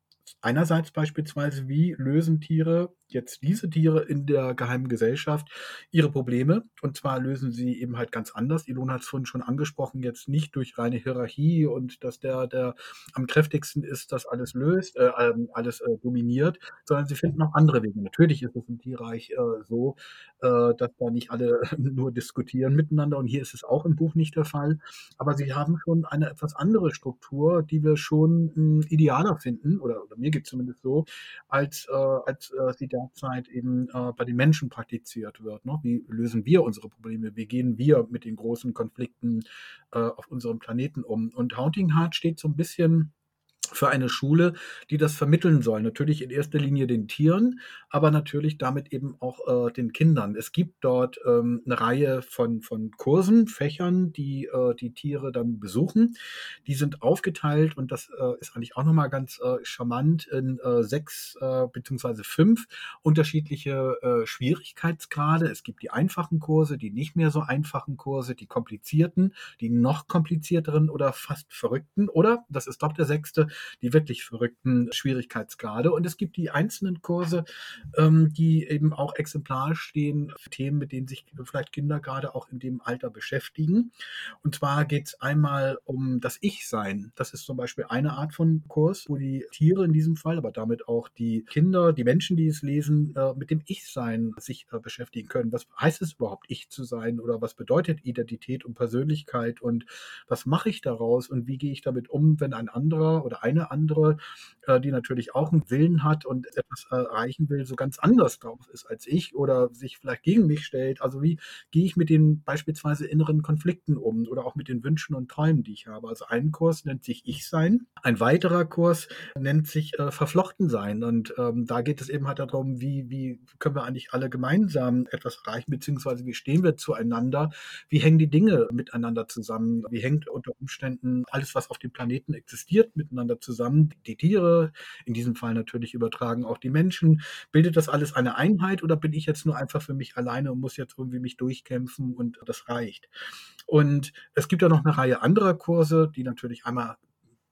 einerseits beispielsweise, wie lösen Tiere jetzt diese Tiere in der geheimen Gesellschaft ihre Probleme. Und zwar lösen sie eben halt ganz anders. Ilona hat es vorhin schon angesprochen, jetzt nicht durch reine Hierarchie und dass der, der am kräftigsten ist, das alles löst, äh, ähm, alles äh, dominiert, sondern sie finden auch andere Wege. Natürlich ist es im Tierreich äh, so, äh, dass da nicht alle nur diskutieren miteinander und hier ist es auch im Buch nicht der Fall. Aber sie haben schon eine etwas andere Struktur, die wir schon mh, hm, idealer finden, oder, oder mir geht es zumindest so, als, äh, als äh, sie derzeit eben äh, bei den Menschen praktiziert wird. Ne? Wie lösen wir unsere Probleme? Wie gehen wir mit den großen Konflikten äh, auf unserem Planeten um? Und Haunting Heart steht so ein bisschen für eine Schule, die das vermitteln soll. Natürlich in erster Linie den Tieren, aber natürlich damit eben auch äh, den Kindern. Es gibt dort ähm, eine Reihe von, von Kursen, Fächern, die äh, die Tiere dann besuchen. Die sind aufgeteilt und das äh, ist eigentlich auch nochmal ganz äh, charmant in äh, sechs äh, beziehungsweise fünf unterschiedliche Schwierigkeitsgrade. Es gibt die einfachen Kurse, die nicht mehr so einfachen Kurse, die komplizierten, die noch komplizierteren oder fast verrückten oder, das ist doch der sechste, die wirklich verrückten Schwierigkeitsgrade. Und es gibt die einzelnen Kurse, ähm, die eben auch exemplarisch stehen für Themen, mit denen sich vielleicht Kinder gerade auch in dem Alter beschäftigen. Und zwar geht es einmal um das Ich-Sein. Das ist zum Beispiel eine Art von Kurs, wo die Tiere in diesem Fall, aber damit auch die Kinder, die Menschen, die es lesen, äh, mit dem Ich-Sein sich äh, beschäftigen können. Was heißt es überhaupt, Ich zu sein? Oder was bedeutet Identität und Persönlichkeit? Und was mache ich daraus? Und wie gehe ich damit um, wenn ein anderer oder eine andere, äh, die natürlich auch einen Willen hat und etwas erreichen will, so ganz anders drauf ist als ich oder sich vielleicht gegen mich stellt. Also wie gehe ich mit den beispielsweise inneren Konflikten um oder auch mit den Wünschen und Träumen, die ich habe. Also ein Kurs nennt sich Ich sein, ein weiterer Kurs nennt sich äh, Verflochten sein und ähm, da geht es eben halt darum, wie, wie können wir eigentlich alle gemeinsam etwas erreichen, beziehungsweise wie stehen wir zueinander, wie hängen die Dinge miteinander zusammen, wie hängt unter Umständen alles, was auf dem Planeten existiert, miteinander miteinander zusammen. Die Tiere, in diesem Fall natürlich übertragen auch die Menschen. Bildet das alles eine Einheit oder bin ich jetzt nur einfach für mich alleine und muss jetzt irgendwie mich durchkämpfen und das reicht? Und es gibt ja noch eine Reihe anderer Kurse, die natürlich einmal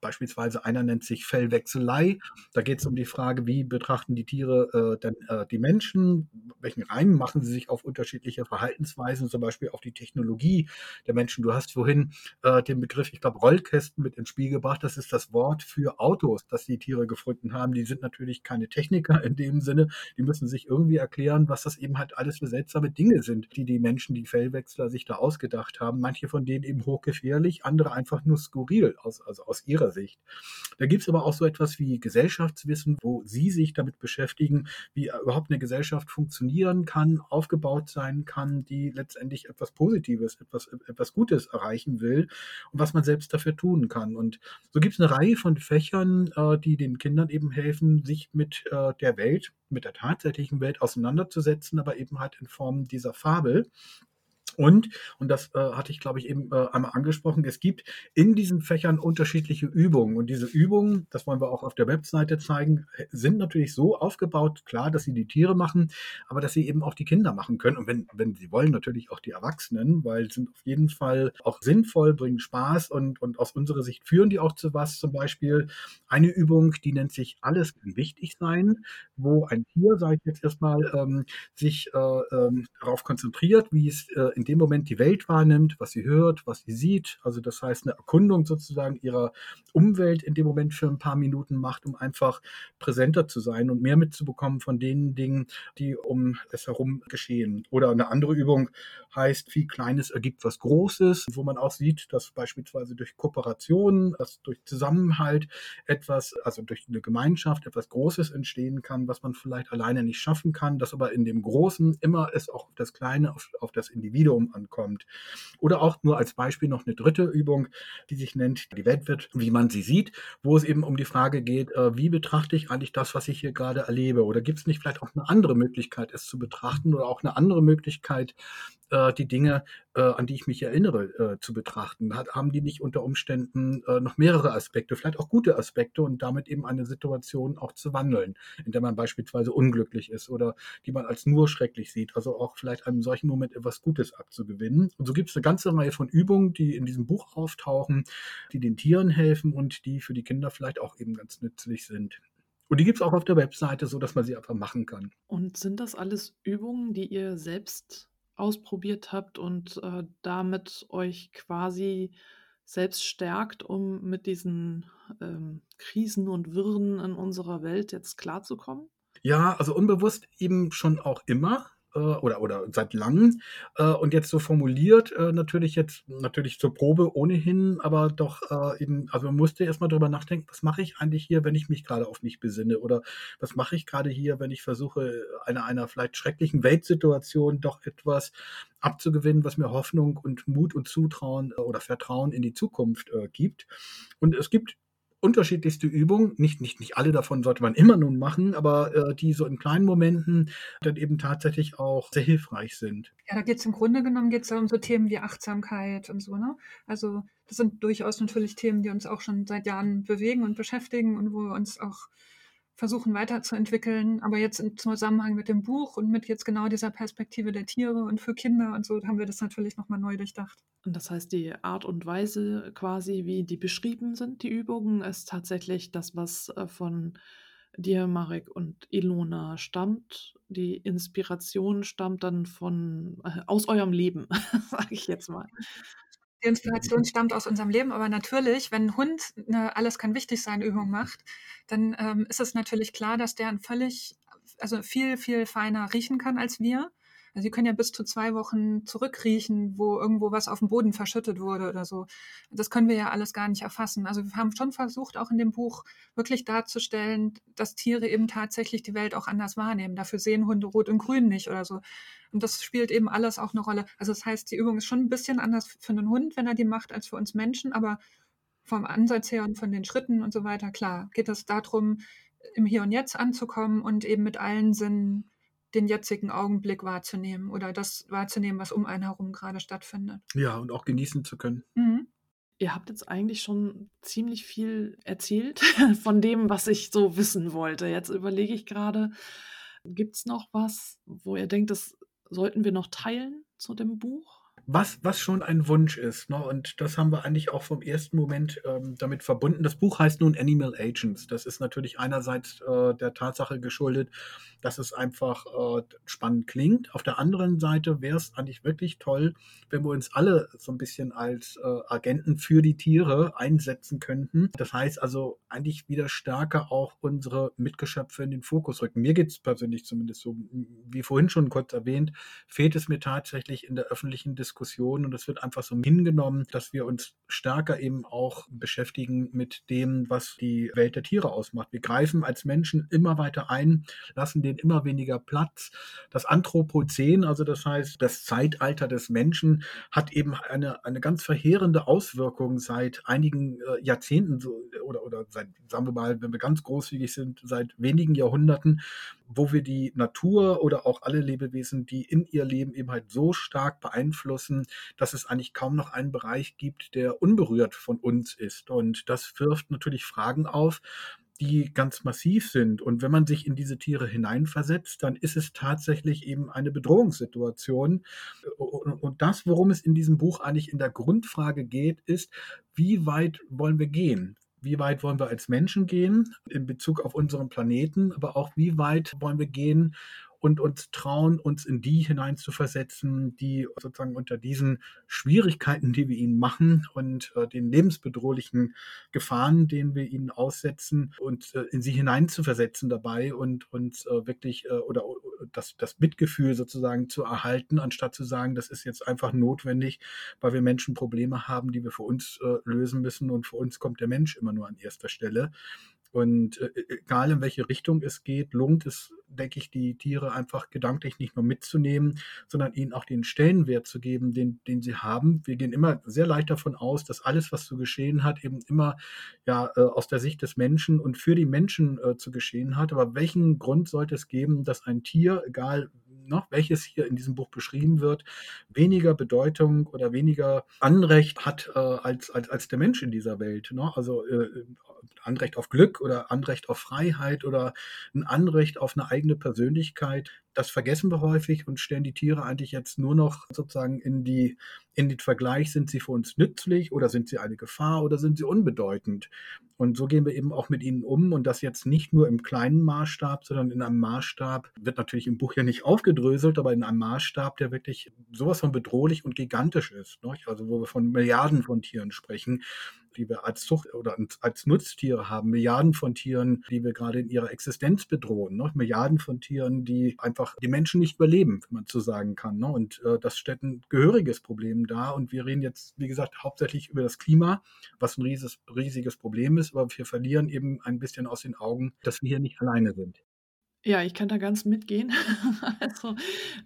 Beispielsweise einer nennt sich Fellwechselei. Da geht es um die Frage, wie betrachten die Tiere äh, denn, äh, die Menschen? Welchen Reim machen sie sich auf unterschiedliche Verhaltensweisen, zum Beispiel auf die Technologie der Menschen? Du hast vorhin äh, den Begriff, ich glaube, Rollkästen mit ins Spiel gebracht. Das ist das Wort für Autos, das die Tiere gefunden haben. Die sind natürlich keine Techniker in dem Sinne. Die müssen sich irgendwie erklären, was das eben halt alles für seltsame Dinge sind, die die Menschen, die Fellwechsler, sich da ausgedacht haben. Manche von denen eben hochgefährlich, andere einfach nur skurril aus, also aus ihrer Sicht. Da gibt es aber auch so etwas wie Gesellschaftswissen, wo Sie sich damit beschäftigen, wie überhaupt eine Gesellschaft funktionieren kann, aufgebaut sein kann, die letztendlich etwas Positives, etwas, etwas Gutes erreichen will und was man selbst dafür tun kann. Und so gibt es eine Reihe von Fächern, äh, die den Kindern eben helfen, sich mit äh, der Welt, mit der tatsächlichen Welt auseinanderzusetzen, aber eben halt in Form dieser Fabel. Und, und das äh, hatte ich, glaube ich, eben äh, einmal angesprochen, es gibt in diesen Fächern unterschiedliche Übungen. Und diese Übungen, das wollen wir auch auf der Webseite zeigen, sind natürlich so aufgebaut, klar, dass sie die Tiere machen, aber dass sie eben auch die Kinder machen können. Und wenn, wenn sie wollen, natürlich auch die Erwachsenen, weil sind auf jeden Fall auch sinnvoll, bringen Spaß und, und aus unserer Sicht führen die auch zu was. Zum Beispiel eine Übung, die nennt sich Alles kann wichtig sein, wo ein Tier, sage ich jetzt erstmal, ähm, sich äh, ähm, darauf konzentriert, wie es äh, in dem Moment die Welt wahrnimmt, was sie hört, was sie sieht. Also das heißt, eine Erkundung sozusagen ihrer Umwelt in dem Moment für ein paar Minuten macht, um einfach präsenter zu sein und mehr mitzubekommen von den Dingen, die um es herum geschehen. Oder eine andere Übung heißt, viel Kleines ergibt was Großes, wo man auch sieht, dass beispielsweise durch Kooperation, dass durch Zusammenhalt etwas, also durch eine Gemeinschaft etwas Großes entstehen kann, was man vielleicht alleine nicht schaffen kann, dass aber in dem Großen immer es auch das Kleine, auf, auf das Individuum Individuum ankommt. Oder auch nur als Beispiel noch eine dritte Übung, die sich nennt, die Welt wird, wie man sie sieht, wo es eben um die Frage geht, äh, wie betrachte ich eigentlich das, was ich hier gerade erlebe? Oder gibt es nicht vielleicht auch eine andere Möglichkeit, es zu betrachten oder auch eine andere Möglichkeit, äh, die Dinge, äh, an die ich mich erinnere, äh, zu betrachten? Hat, haben die nicht unter Umständen äh, noch mehrere Aspekte, vielleicht auch gute Aspekte und damit eben eine Situation auch zu wandeln, in der man beispielsweise unglücklich ist oder die man als nur schrecklich sieht, also auch vielleicht einem solchen Moment etwas Gutes abzugewinnen. Und so gibt es eine ganze Reihe von Übungen, die in diesem Buch auftauchen, die den Tieren helfen und die für die Kinder vielleicht auch eben ganz nützlich sind. Und die gibt es auch auf der Webseite, so dass man sie einfach machen kann. Und sind das alles Übungen, die ihr selbst ausprobiert habt und äh, damit euch quasi selbst stärkt, um mit diesen ähm, Krisen und Wirren in unserer Welt jetzt klarzukommen? Ja, also unbewusst eben schon auch immer äh, oder, oder seit langem äh, und jetzt so formuliert, äh, natürlich jetzt, natürlich zur Probe ohnehin, aber doch äh, eben, also man musste erstmal drüber nachdenken, was mache ich eigentlich hier, wenn ich mich gerade auf mich besinne oder was mache ich gerade hier, wenn ich versuche, einer, einer vielleicht schrecklichen Weltsituation doch etwas abzugewinnen, was mir Hoffnung und Mut und Zutrauen äh, oder Vertrauen in die Zukunft äh, gibt. Und es gibt unterschiedlichste Übungen. Nicht, nicht, nicht alle davon sollte man immer nun machen, aber äh, die so in kleinen Momenten dann eben tatsächlich auch sehr hilfreich sind. Ja, da geht es im Grunde genommen geht's um so Themen wie Achtsamkeit und so, ne? Also das sind durchaus natürlich Themen, die uns auch schon seit Jahren bewegen und beschäftigen und wo wir uns auch versuchen weiterzuentwickeln. Aber jetzt im Zusammenhang mit dem Buch und mit jetzt genau dieser Perspektive der Tiere und für Kinder und so haben wir das natürlich nochmal neu durchdacht. Und das heißt, die Art und Weise quasi, wie die beschrieben sind, die Übungen, ist tatsächlich das, was äh, von dir, Marek und Ilona stammt. Die Inspiration stammt dann von äh, aus eurem Leben, sage ich jetzt mal. Die Inspiration stammt aus unserem Leben, aber natürlich, wenn ein Hund eine Alles kann wichtig sein Übung macht, dann ähm, ist es natürlich klar, dass der ein völlig, also viel, viel feiner riechen kann als wir. Also sie können ja bis zu zwei Wochen zurückriechen, wo irgendwo was auf dem Boden verschüttet wurde oder so. Das können wir ja alles gar nicht erfassen. Also wir haben schon versucht, auch in dem Buch wirklich darzustellen, dass Tiere eben tatsächlich die Welt auch anders wahrnehmen. Dafür sehen Hunde rot und grün nicht oder so. Und das spielt eben alles auch eine Rolle. Also das heißt, die Übung ist schon ein bisschen anders für einen Hund, wenn er die macht, als für uns Menschen, aber vom Ansatz her und von den Schritten und so weiter, klar, geht es darum, im Hier und Jetzt anzukommen und eben mit allen Sinnen den jetzigen Augenblick wahrzunehmen oder das wahrzunehmen, was um einen herum gerade stattfindet. Ja, und auch genießen zu können. Mhm. ihr habt jetzt eigentlich schon ziemlich viel erzählt von dem, was ich so wissen wollte. Jetzt überlege ich gerade, gibt es noch was, wo ihr denkt, das sollten wir noch teilen zu dem Buch? Was, was schon ein Wunsch ist. Ne? Und das haben wir eigentlich auch vom ersten Moment ähm, damit verbunden. Das Buch heißt nun Animal Agents. Das ist natürlich einerseits äh, der Tatsache geschuldet, dass es einfach äh, spannend klingt. Auf der anderen Seite wäre es eigentlich wirklich toll, wenn wir uns alle so ein bisschen als äh, Agenten für die Tiere einsetzen könnten. Das heißt also eigentlich wieder stärker auch unsere Mitgeschöpfe in den Fokus rücken. Mir geht es persönlich zumindest so, wie vorhin schon kurz erwähnt, fehlt es mir tatsächlich in der öffentlichen Diskussion Diskussion und es wird einfach so hingenommen, dass wir uns stärker eben auch beschäftigen mit dem, was die Welt der Tiere ausmacht. Wir greifen als Menschen immer weiter ein, lassen denen immer weniger Platz. Das Anthropozän, also das heißt das Zeitalter des Menschen, hat eben eine, eine ganz verheerende Auswirkung seit einigen äh, Jahrzehnten so, oder, oder seit, sagen wir mal, wenn wir ganz großzügig sind, seit wenigen Jahrhunderten, wo wir die Natur oder auch alle Lebewesen, die in ihr Leben eben halt so stark beeinflussen, beschlossen, dass es eigentlich kaum noch einen Bereich gibt, der unberührt von uns ist. Und das wirft natürlich Fragen auf, die ganz massiv sind. Und wenn man sich in diese Tiere hineinversetzt, dann ist es tatsächlich eben eine Bedrohungssituation. Und das, worum es in diesem Buch eigentlich in der Grundfrage geht, ist, wie weit wollen wir gehen? Wie weit wollen wir als Menschen gehen in Bezug auf unseren Planeten, aber auch wie weit wollen wir gehen, und uns trauen, uns in die hineinzuversetzen, die sozusagen unter diesen Schwierigkeiten, die wir ihnen machen und äh, den lebensbedrohlichen Gefahren, denen wir ihnen aussetzen und äh, in sie hineinzuversetzen dabei und uns äh, wirklich äh, oder das, das Mitgefühl sozusagen zu erhalten, anstatt zu sagen, das ist jetzt einfach notwendig, weil wir Menschen Probleme haben, die wir für uns äh, lösen müssen und für uns kommt der Mensch immer nur an erster Stelle. Und äh, e, egal in welche Richtung es geht, lohnt es, denke ich, die Tiere einfach gedanklich nicht nur mitzunehmen, sondern ihnen auch den Stellenwert zu geben, den, den sie haben. Wir gehen immer sehr leicht davon aus, dass alles, was zu geschehen hat, eben immer ja äh, aus der Sicht des Menschen und für die Menschen äh, zu geschehen hat. Aber welchen Grund sollte es geben, dass ein Tier, egal noch, welches hier in diesem Buch beschrieben wird, weniger Bedeutung oder weniger Anrecht hat äh, als, als, als der Mensch in dieser Welt. Ne? Also äh, Anrecht auf Glück oder Anrecht auf Freiheit oder ein Anrecht auf eine eigene Persönlichkeit. Das vergessen wir häufig und stellen die Tiere eigentlich jetzt nur noch sozusagen in die in den Vergleich, sind sie für uns nützlich oder sind sie eine Gefahr oder sind sie unbedeutend. Und so gehen wir eben auch mit ihnen um und das jetzt nicht nur im kleinen Maßstab, sondern in einem Maßstab, wird natürlich im Buch ja nicht aufgedröselt, aber in einem Maßstab, der wirklich sowas von bedrohlich und gigantisch ist. Also wo wir von Milliarden von Tieren sprechen die wir als Zucht oder als Nutztiere haben, Milliarden von Tieren, die wir gerade in ihrer Existenz bedrohen, ne? Milliarden von Tieren, die einfach die Menschen nicht überleben, wenn man so sagen kann. Ne? Und äh, das stellt ein gehöriges Problem dar. Und wir reden jetzt, wie gesagt, hauptsächlich über das Klima, was ein riesiges, riesiges Problem ist, aber wir verlieren eben ein bisschen aus den Augen, dass wir hier nicht alleine sind. Ja, ich kann da ganz mitgehen. Also,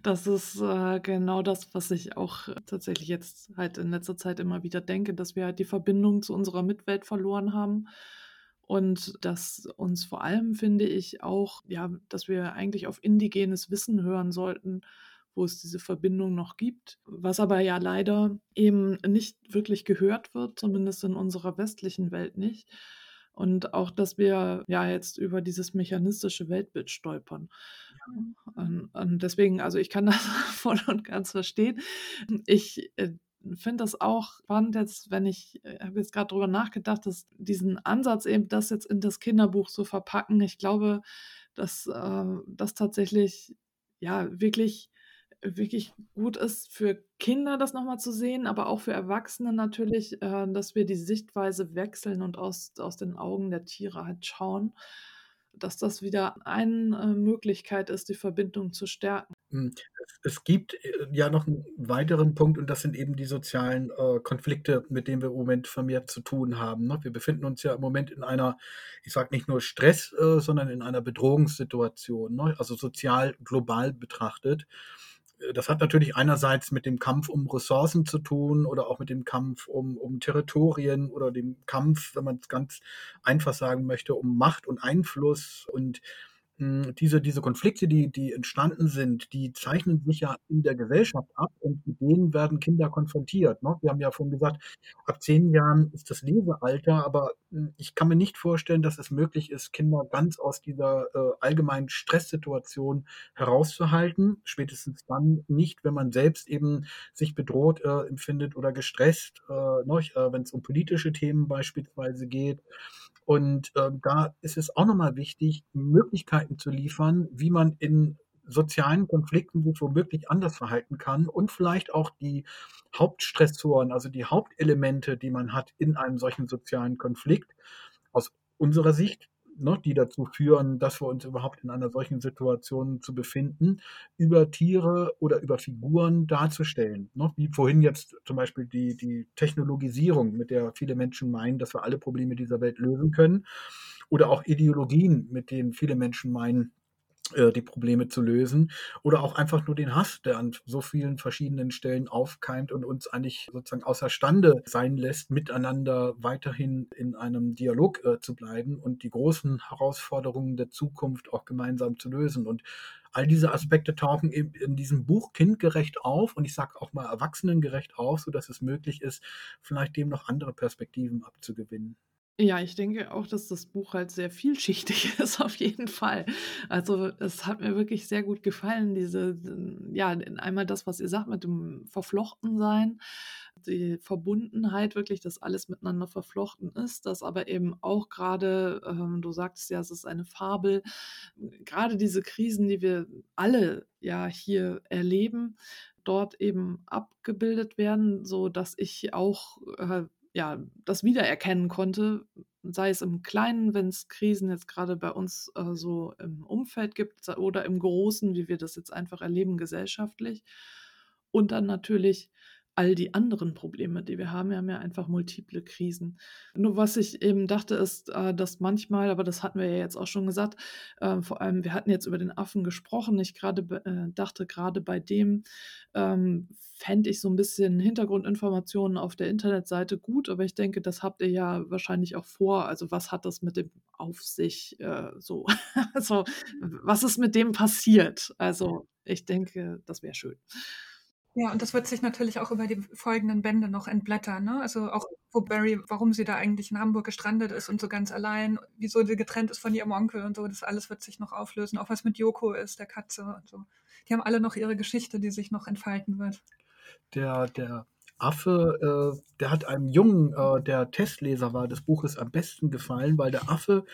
das ist, äh, genau das, was ich auch tatsächlich jetzt halt in letzter Zeit immer wieder denke, dass wir halt die Verbindung zu unserer Mitwelt verloren haben und dass uns vor allem, finde ich, auch ja, dass wir eigentlich auf indigenes Wissen hören sollten, wo es diese Verbindung noch gibt, was aber ja leider eben nicht wirklich gehört wird, zumindest in unserer westlichen Welt nicht. Und auch, dass wir ja jetzt über dieses mechanistische Weltbild stolpern. Und, und deswegen, also ich kann das voll und ganz verstehen. Ich äh, finde das auch spannend jetzt, wenn ich, äh, habe jetzt gerade darüber nachgedacht, dass diesen Ansatz eben, das jetzt in das Kinderbuch zu verpacken, ich glaube, dass äh, das tatsächlich ja wirklich wirklich gut ist für Kinder, das nochmal zu sehen, aber auch für Erwachsene natürlich, äh, dass wir die Sichtweise wechseln und aus, aus den Augen der Tiere halt schauen, dass das wieder eine äh, Möglichkeit ist, die Verbindung zu stärken. Hm, es gibt äh, ja noch einen weiteren Punkt und das sind eben die sozialen äh, Konflikte, mit denen wir im Moment vermehrt zu tun haben. Ne? Wir befinden uns ja im Moment in einer, ich sage nicht nur Stress, äh, sondern in einer Bedrohungssituation, ne? also sozial global betrachtet das hat natürlich einerseits mit dem Kampf um Ressourcen zu tun oder auch mit dem Kampf um, um Territorien oder dem Kampf, wenn man es ganz einfach sagen möchte, um Macht und Einfluss. Und diese, diese Konflikte, die, die entstanden sind, die zeichnen sich ja in der Gesellschaft ab und mit denen werden Kinder konfrontiert. Ne? Wir haben ja vorhin gesagt, ab zehn Jahren ist das Lesealter, aber hm, ich kann mir nicht vorstellen, dass es möglich ist, Kinder ganz aus dieser äh, allgemeinen Stresssituation herauszuhalten. Spätestens dann nicht, wenn man selbst eben sich bedroht äh, empfindet oder gestresst, äh, ne? äh wenn es um politische Themen beispielsweise geht. Und äh, da ist es auch nochmal wichtig, Möglichkeiten zu liefern, wie man in sozialen Konflikten sich womöglich anders verhalten kann und vielleicht auch die Hauptstressoren, also die Hauptelemente, die man hat in einem solchen sozialen Konflikt, aus unserer Sicht ne, die dazu führen, dass wir uns überhaupt in einer solchen Situation zu befinden, über Tiere oder über Figuren darzustellen. Ne? Wie vorhin jetzt zum Beispiel die, die Technologisierung, mit der viele Menschen meinen, dass wir alle Probleme dieser Welt lösen können. Oder auch Ideologien, mit denen viele Menschen meinen, die Probleme zu lösen oder auch einfach nur den Hass, der an so vielen verschiedenen Stellen aufkeimt und uns eigentlich sozusagen außerstande sein lässt, miteinander weiterhin in einem Dialog äh, zu bleiben und die großen Herausforderungen der Zukunft auch gemeinsam zu lösen. Und all diese Aspekte tauchen in, in diesem Buch kindgerecht auf und ich sage auch mal erwachsenengerecht auf, sodass es möglich ist, vielleicht dem noch andere Perspektiven abzugewinnen. Ja, ich denke auch, dass das Buch halt sehr vielschichtig ist, auf jeden Fall. Also es hat mir wirklich sehr gut gefallen, diese, ja, einmal das, was ihr sagt mit dem Verflochtensein, die Verbundenheit wirklich, dass alles miteinander verflochten ist, dass aber eben auch gerade, ähm, du sagtest ja, es ist eine Fabel, gerade diese Krisen, die wir alle ja hier erleben, dort eben abgebildet werden, so dass ich auch äh, ja, das wiedererkennen konnte, sei es im Kleinen, wenn es Krisen jetzt gerade bei uns äh, so im Umfeld gibt oder im Großen, wie wir das jetzt einfach erleben gesellschaftlich. Und dann natürlich all die anderen Probleme, die wir haben. Wir haben ja einfach multiple Krisen. Nur was ich eben dachte, ist, äh, dass manchmal, aber das hatten wir ja jetzt auch schon gesagt, äh, vor allem, wir hatten jetzt über den Affen gesprochen. Ich gerade äh, dachte, gerade bei dem ähm, fände ich so ein bisschen Hintergrundinformationen auf der Internetseite gut, aber ich denke, das habt ihr ja wahrscheinlich auch vor. Also was hat das mit dem auf sich so? also was ist mit dem passiert? Also ich denke, das wäre schön. Ja, und das wird sich natürlich auch über die folgenden Bände noch entblättern. Ne? Also auch, wo Barry, warum sie da eigentlich in Hamburg gestrandet ist und so ganz allein, wieso sie getrennt ist von ihrem Onkel und so, das alles wird sich noch auflösen. Auch was mit Yoko ist, der Katze und so. Die haben alle noch ihre Geschichte, die sich noch entfalten wird. Der, der Affe, äh, der hat einem Jungen, äh, der Testleser war des Buches, am besten gefallen, weil der Affe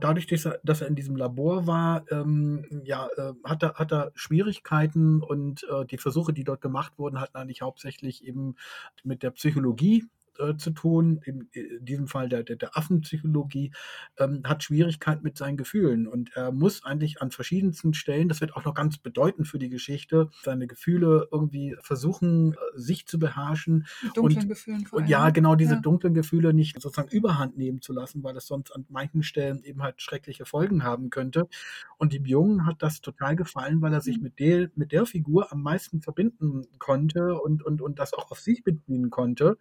dadurch, dass er, dass er, in diesem Labor war, ähm, ja, äh, hat, er, hat er Schwierigkeiten und äh, die Versuche, die dort gemacht wurden, hatten eigentlich hauptsächlich eben mit der Psychologie äh, zu tun, in, in, diesem Fall der, der, der Affenpsychologie, ähm, hat Schwierigkeiten mit seinen Gefühlen und er muss eigentlich an verschiedensten Stellen, das wird auch noch ganz bedeutend für die Geschichte, seine Gefühle irgendwie versuchen, äh, sich zu beherrschen. Dunklen und, Gefühlen vor allem. Und ja, genau diese ja. dunklen Gefühle nicht sozusagen überhand nehmen zu lassen, weil das sonst an manchen Stellen eben halt schreckliche Folgen haben könnte. Und dem Jungen hat das total gefallen, weil er sich mhm. mit, der, mit der Figur am meisten verbinden konnte und, und, und das auch auf sich beziehen konnte.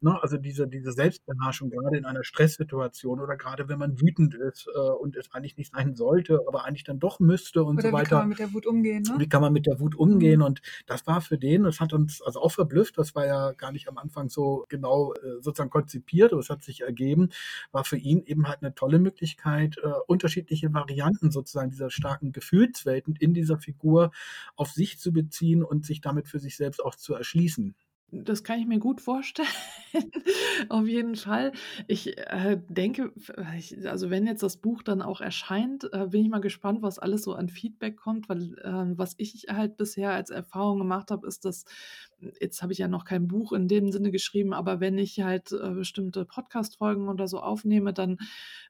Ne? Also diese, diese Selbstbeherrschung, gerade in einer Stresssituation oder gerade wenn man wütend ist äh, und es eigentlich nicht sein sollte, aber eigentlich dann doch müsste und oder so weiter. Wie kann man mit der Wut umgehen? Ne? Wie kann man mit der Wut umgehen? Mhm. Und das war für den, das hat uns also auch verblüfft, das war ja gar nicht am Anfang so genau äh, sozusagen konzipiert, aber es hat sich ergeben, war für ihn eben halt eine tolle Möglichkeit, äh, unterschiedliche Varianten sozusagen dieser starken Gefühlswelten in dieser Figur auf sich zu beziehen und sich damit für sich selbst auch zu erschließen. Das kann ich mir gut vorstellen. Auf jeden Fall. Ich äh, denke, ich, also wenn jetzt das Buch dann auch erscheint, äh, bin ich mal gespannt, was alles so an Feedback kommt, weil äh, was ich halt bisher als Erfahrung gemacht habe, ist, dass jetzt habe ich ja noch kein Buch in dem Sinne geschrieben, aber wenn ich halt äh, bestimmte Podcast-Folgen oder so aufnehme, dann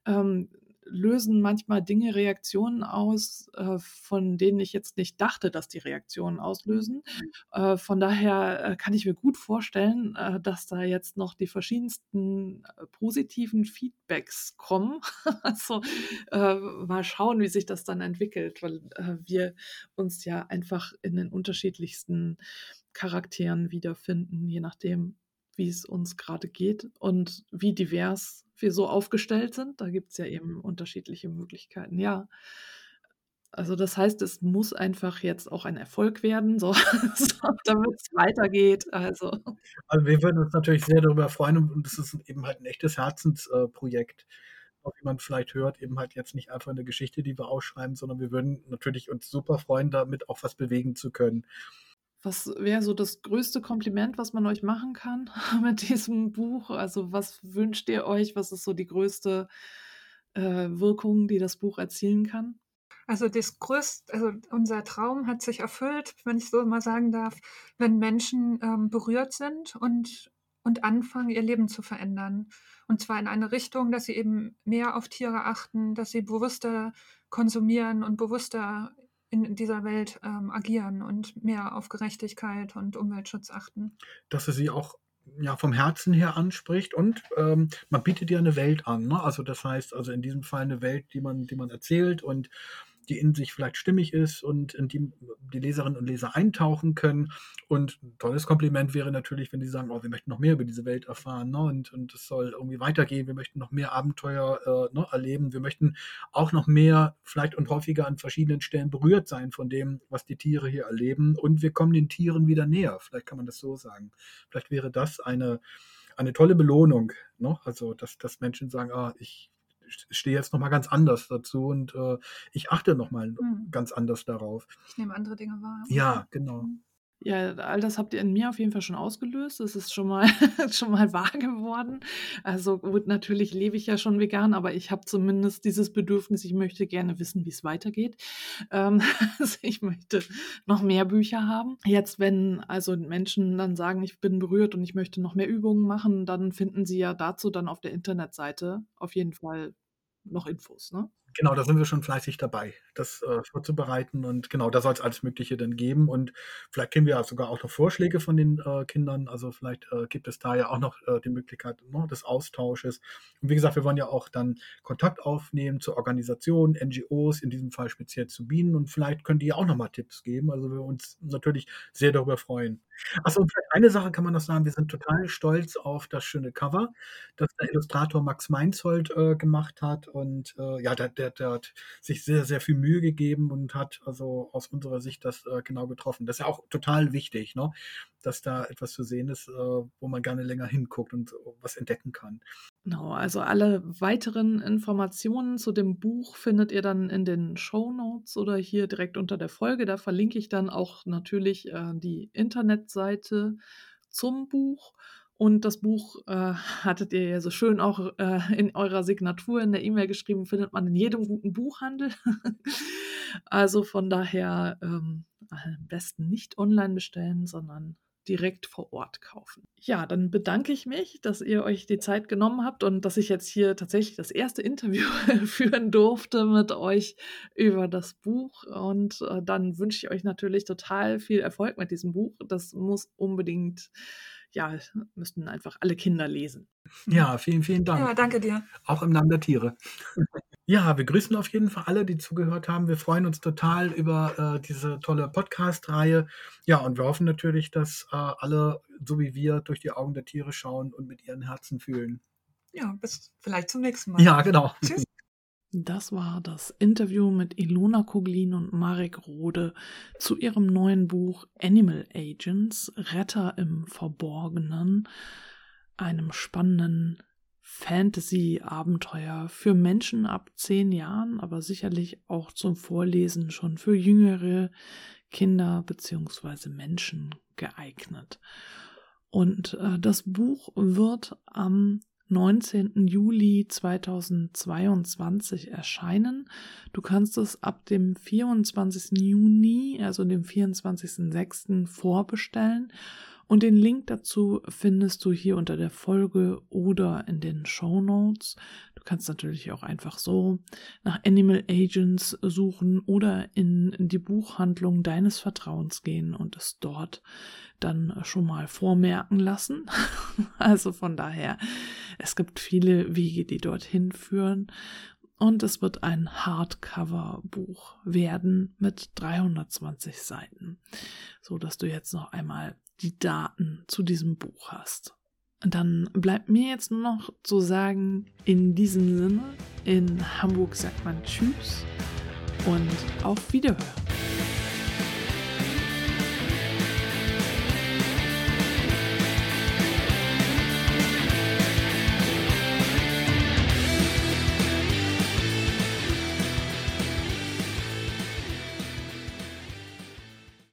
ähm, lösen manchmal Dinge Reaktionen aus, äh, von denen ich jetzt nicht dachte, dass die Reaktionen auslösen. Mhm. Äh, von daher äh, kann ich mir gut vorstellen, äh, dass da jetzt noch die verschiedensten äh, positiven Feedbacks kommen. also mal schauen, wie sich das dann entwickelt, weil wir uns ja einfach in den unterschiedlichsten Charakteren wiederfinden, je nachdem, wie es uns gerade geht und wie divers wir so aufgestellt sind. Da gibt es ja eben unterschiedliche Möglichkeiten. Ja, Also das heißt, es muss einfach jetzt auch ein Erfolg werden, so, so damit es weitergeht. Also. Also wir würden uns natürlich sehr darüber freuen und es ist eben halt ein echtes Herzensprojekt. Äh, wie man vielleicht hört, eben halt jetzt nicht einfach eine Geschichte, die wir ausschreiben, sondern wir würden natürlich uns super freuen, damit auch was bewegen zu können. Was wäre so das größte Kompliment, was man euch machen kann mit diesem Buch? Also was wünscht ihr euch? Was ist so die größte äh, Wirkung, die das Buch erzielen kann? Also das größte, also unser Traum hat sich erfüllt, wenn ich so mal sagen darf, wenn Menschen ähm, berührt sind und, und anfangen, ihr Leben zu verändern. Und zwar in eine Richtung, dass sie eben mehr auf Tiere achten, dass sie bewusster konsumieren und bewusster in dieser Welt ähm, agieren und mehr auf Gerechtigkeit und Umweltschutz achten. Dass er sie auch ja, vom Herzen her anspricht und ähm, man bietet ja eine Welt an. Ne? Also das heißt, also in diesem Fall eine Welt, die man, die man erzählt und die in sich vielleicht stimmig ist und in die die Leserinnen und Leser eintauchen können. Und ein tolles Kompliment wäre natürlich, wenn die sagen, oh, wir möchten noch mehr über diese Welt erfahren ne? und, und es soll irgendwie weitergehen, wir möchten noch mehr Abenteuer äh, ne, erleben, wir möchten auch noch mehr, vielleicht und häufiger an verschiedenen Stellen berührt sein von dem, was die Tiere hier erleben und wir kommen den Tieren wieder näher. Vielleicht kann man das so sagen. Vielleicht wäre das eine, eine tolle Belohnung. Ne? Also, dass, dass Menschen sagen, ah, ich stehe jetzt nochmal ganz anders dazu und äh, ich achte nochmal mhm. ganz anders darauf. Ich nehme andere Dinge wahr. Ja, genau. Mhm. Ja, all das habt ihr in mir auf jeden Fall schon ausgelöst. Es ist schon mal, schon mal wahr geworden. Also gut, natürlich lebe ich ja schon vegan, aber ich habe zumindest dieses Bedürfnis, ich möchte gerne wissen, wie es weitergeht. Ähm, also ich möchte noch mehr Bücher haben. Jetzt, wenn also Menschen dann sagen, ich bin berührt und ich möchte noch mehr Übungen machen, dann finden sie ja dazu dann auf der Internetseite auf jeden Fall noch Infos, ne? Genau, da sind wir schon fleißig dabei, das äh, vorzubereiten und genau, da soll es alles Mögliche dann geben und vielleicht kennen wir ja sogar auch noch Vorschläge von den äh, Kindern, also vielleicht äh, gibt es da ja auch noch äh, die Möglichkeit ne, des Austausches. Und wie gesagt, wir wollen ja auch dann Kontakt aufnehmen zu Organisationen, NGOs, in diesem Fall speziell zu Bienen und vielleicht können die ja auch nochmal Tipps geben, also wir uns natürlich sehr darüber freuen. Achso, vielleicht eine Sache kann man noch sagen, wir sind total stolz auf das schöne Cover, das der Illustrator Max Meinzold äh, gemacht hat und äh, ja, der, der, der, hat sich sehr, sehr viel Mühe gegeben und hat also aus unserer Sicht das äh, genau getroffen. Das ist ja auch total wichtig, ne? dass da etwas zu sehen ist, äh, wo man gerne länger hinguckt und was entdecken kann. Genau, also alle weiteren Informationen zu dem Buch findet ihr dann in den Show Notes oder hier direkt unter der Folge. Da verlinke ich dann auch natürlich äh, die Internetseite zum Buch. Und das Buch äh, hattet ihr ja so schön auch äh, in eurer Signatur in der E-Mail geschrieben, findet man in jedem guten Buchhandel. also von daher ähm, am besten nicht online bestellen, sondern direkt vor Ort kaufen. Ja, dann bedanke ich mich, dass ihr euch die Zeit genommen habt und dass ich jetzt hier tatsächlich das erste Interview führen durfte mit euch über das Buch. Und äh, dann wünsche ich euch natürlich total viel Erfolg mit diesem Buch. Das muss unbedingt ja, müssten einfach alle Kinder lesen. Ja, vielen, vielen Dank. Ja, danke dir. Auch im Namen der Tiere. Ja, wir grüßen auf jeden Fall alle, die zugehört haben. Wir freuen uns total über äh, diese tolle Podcast-Reihe. Ja, und wir hoffen natürlich, dass äh, alle, so wie wir, durch die Augen der Tiere schauen und mit ihren Herzen fühlen. Ja, bis vielleicht zum nächsten Mal. Ja, genau. Tschüss. Das war das Interview mit Ilona Koglin und Marek Rode zu ihrem neuen Buch Animal Agents, Retter im Verborgenen, einem spannenden Fantasy-Abenteuer für Menschen ab zehn Jahren, aber sicherlich auch zum Vorlesen schon für jüngere Kinder bzw. Menschen geeignet. Und äh, das Buch wird am 19. Juli 2022 erscheinen. Du kannst es ab dem 24. Juni, also dem 24.06. vorbestellen und den Link dazu findest du hier unter der Folge oder in den Show Notes. Kannst natürlich auch einfach so nach Animal Agents suchen oder in die Buchhandlung deines Vertrauens gehen und es dort dann schon mal vormerken lassen. also von daher, es gibt viele Wege, die dorthin führen. Und es wird ein Hardcover-Buch werden mit 320 Seiten, so dass du jetzt noch einmal die Daten zu diesem Buch hast. Dann bleibt mir jetzt nur noch zu sagen, in diesem Sinne, in Hamburg sagt man Tschüss und auf Wiederhören.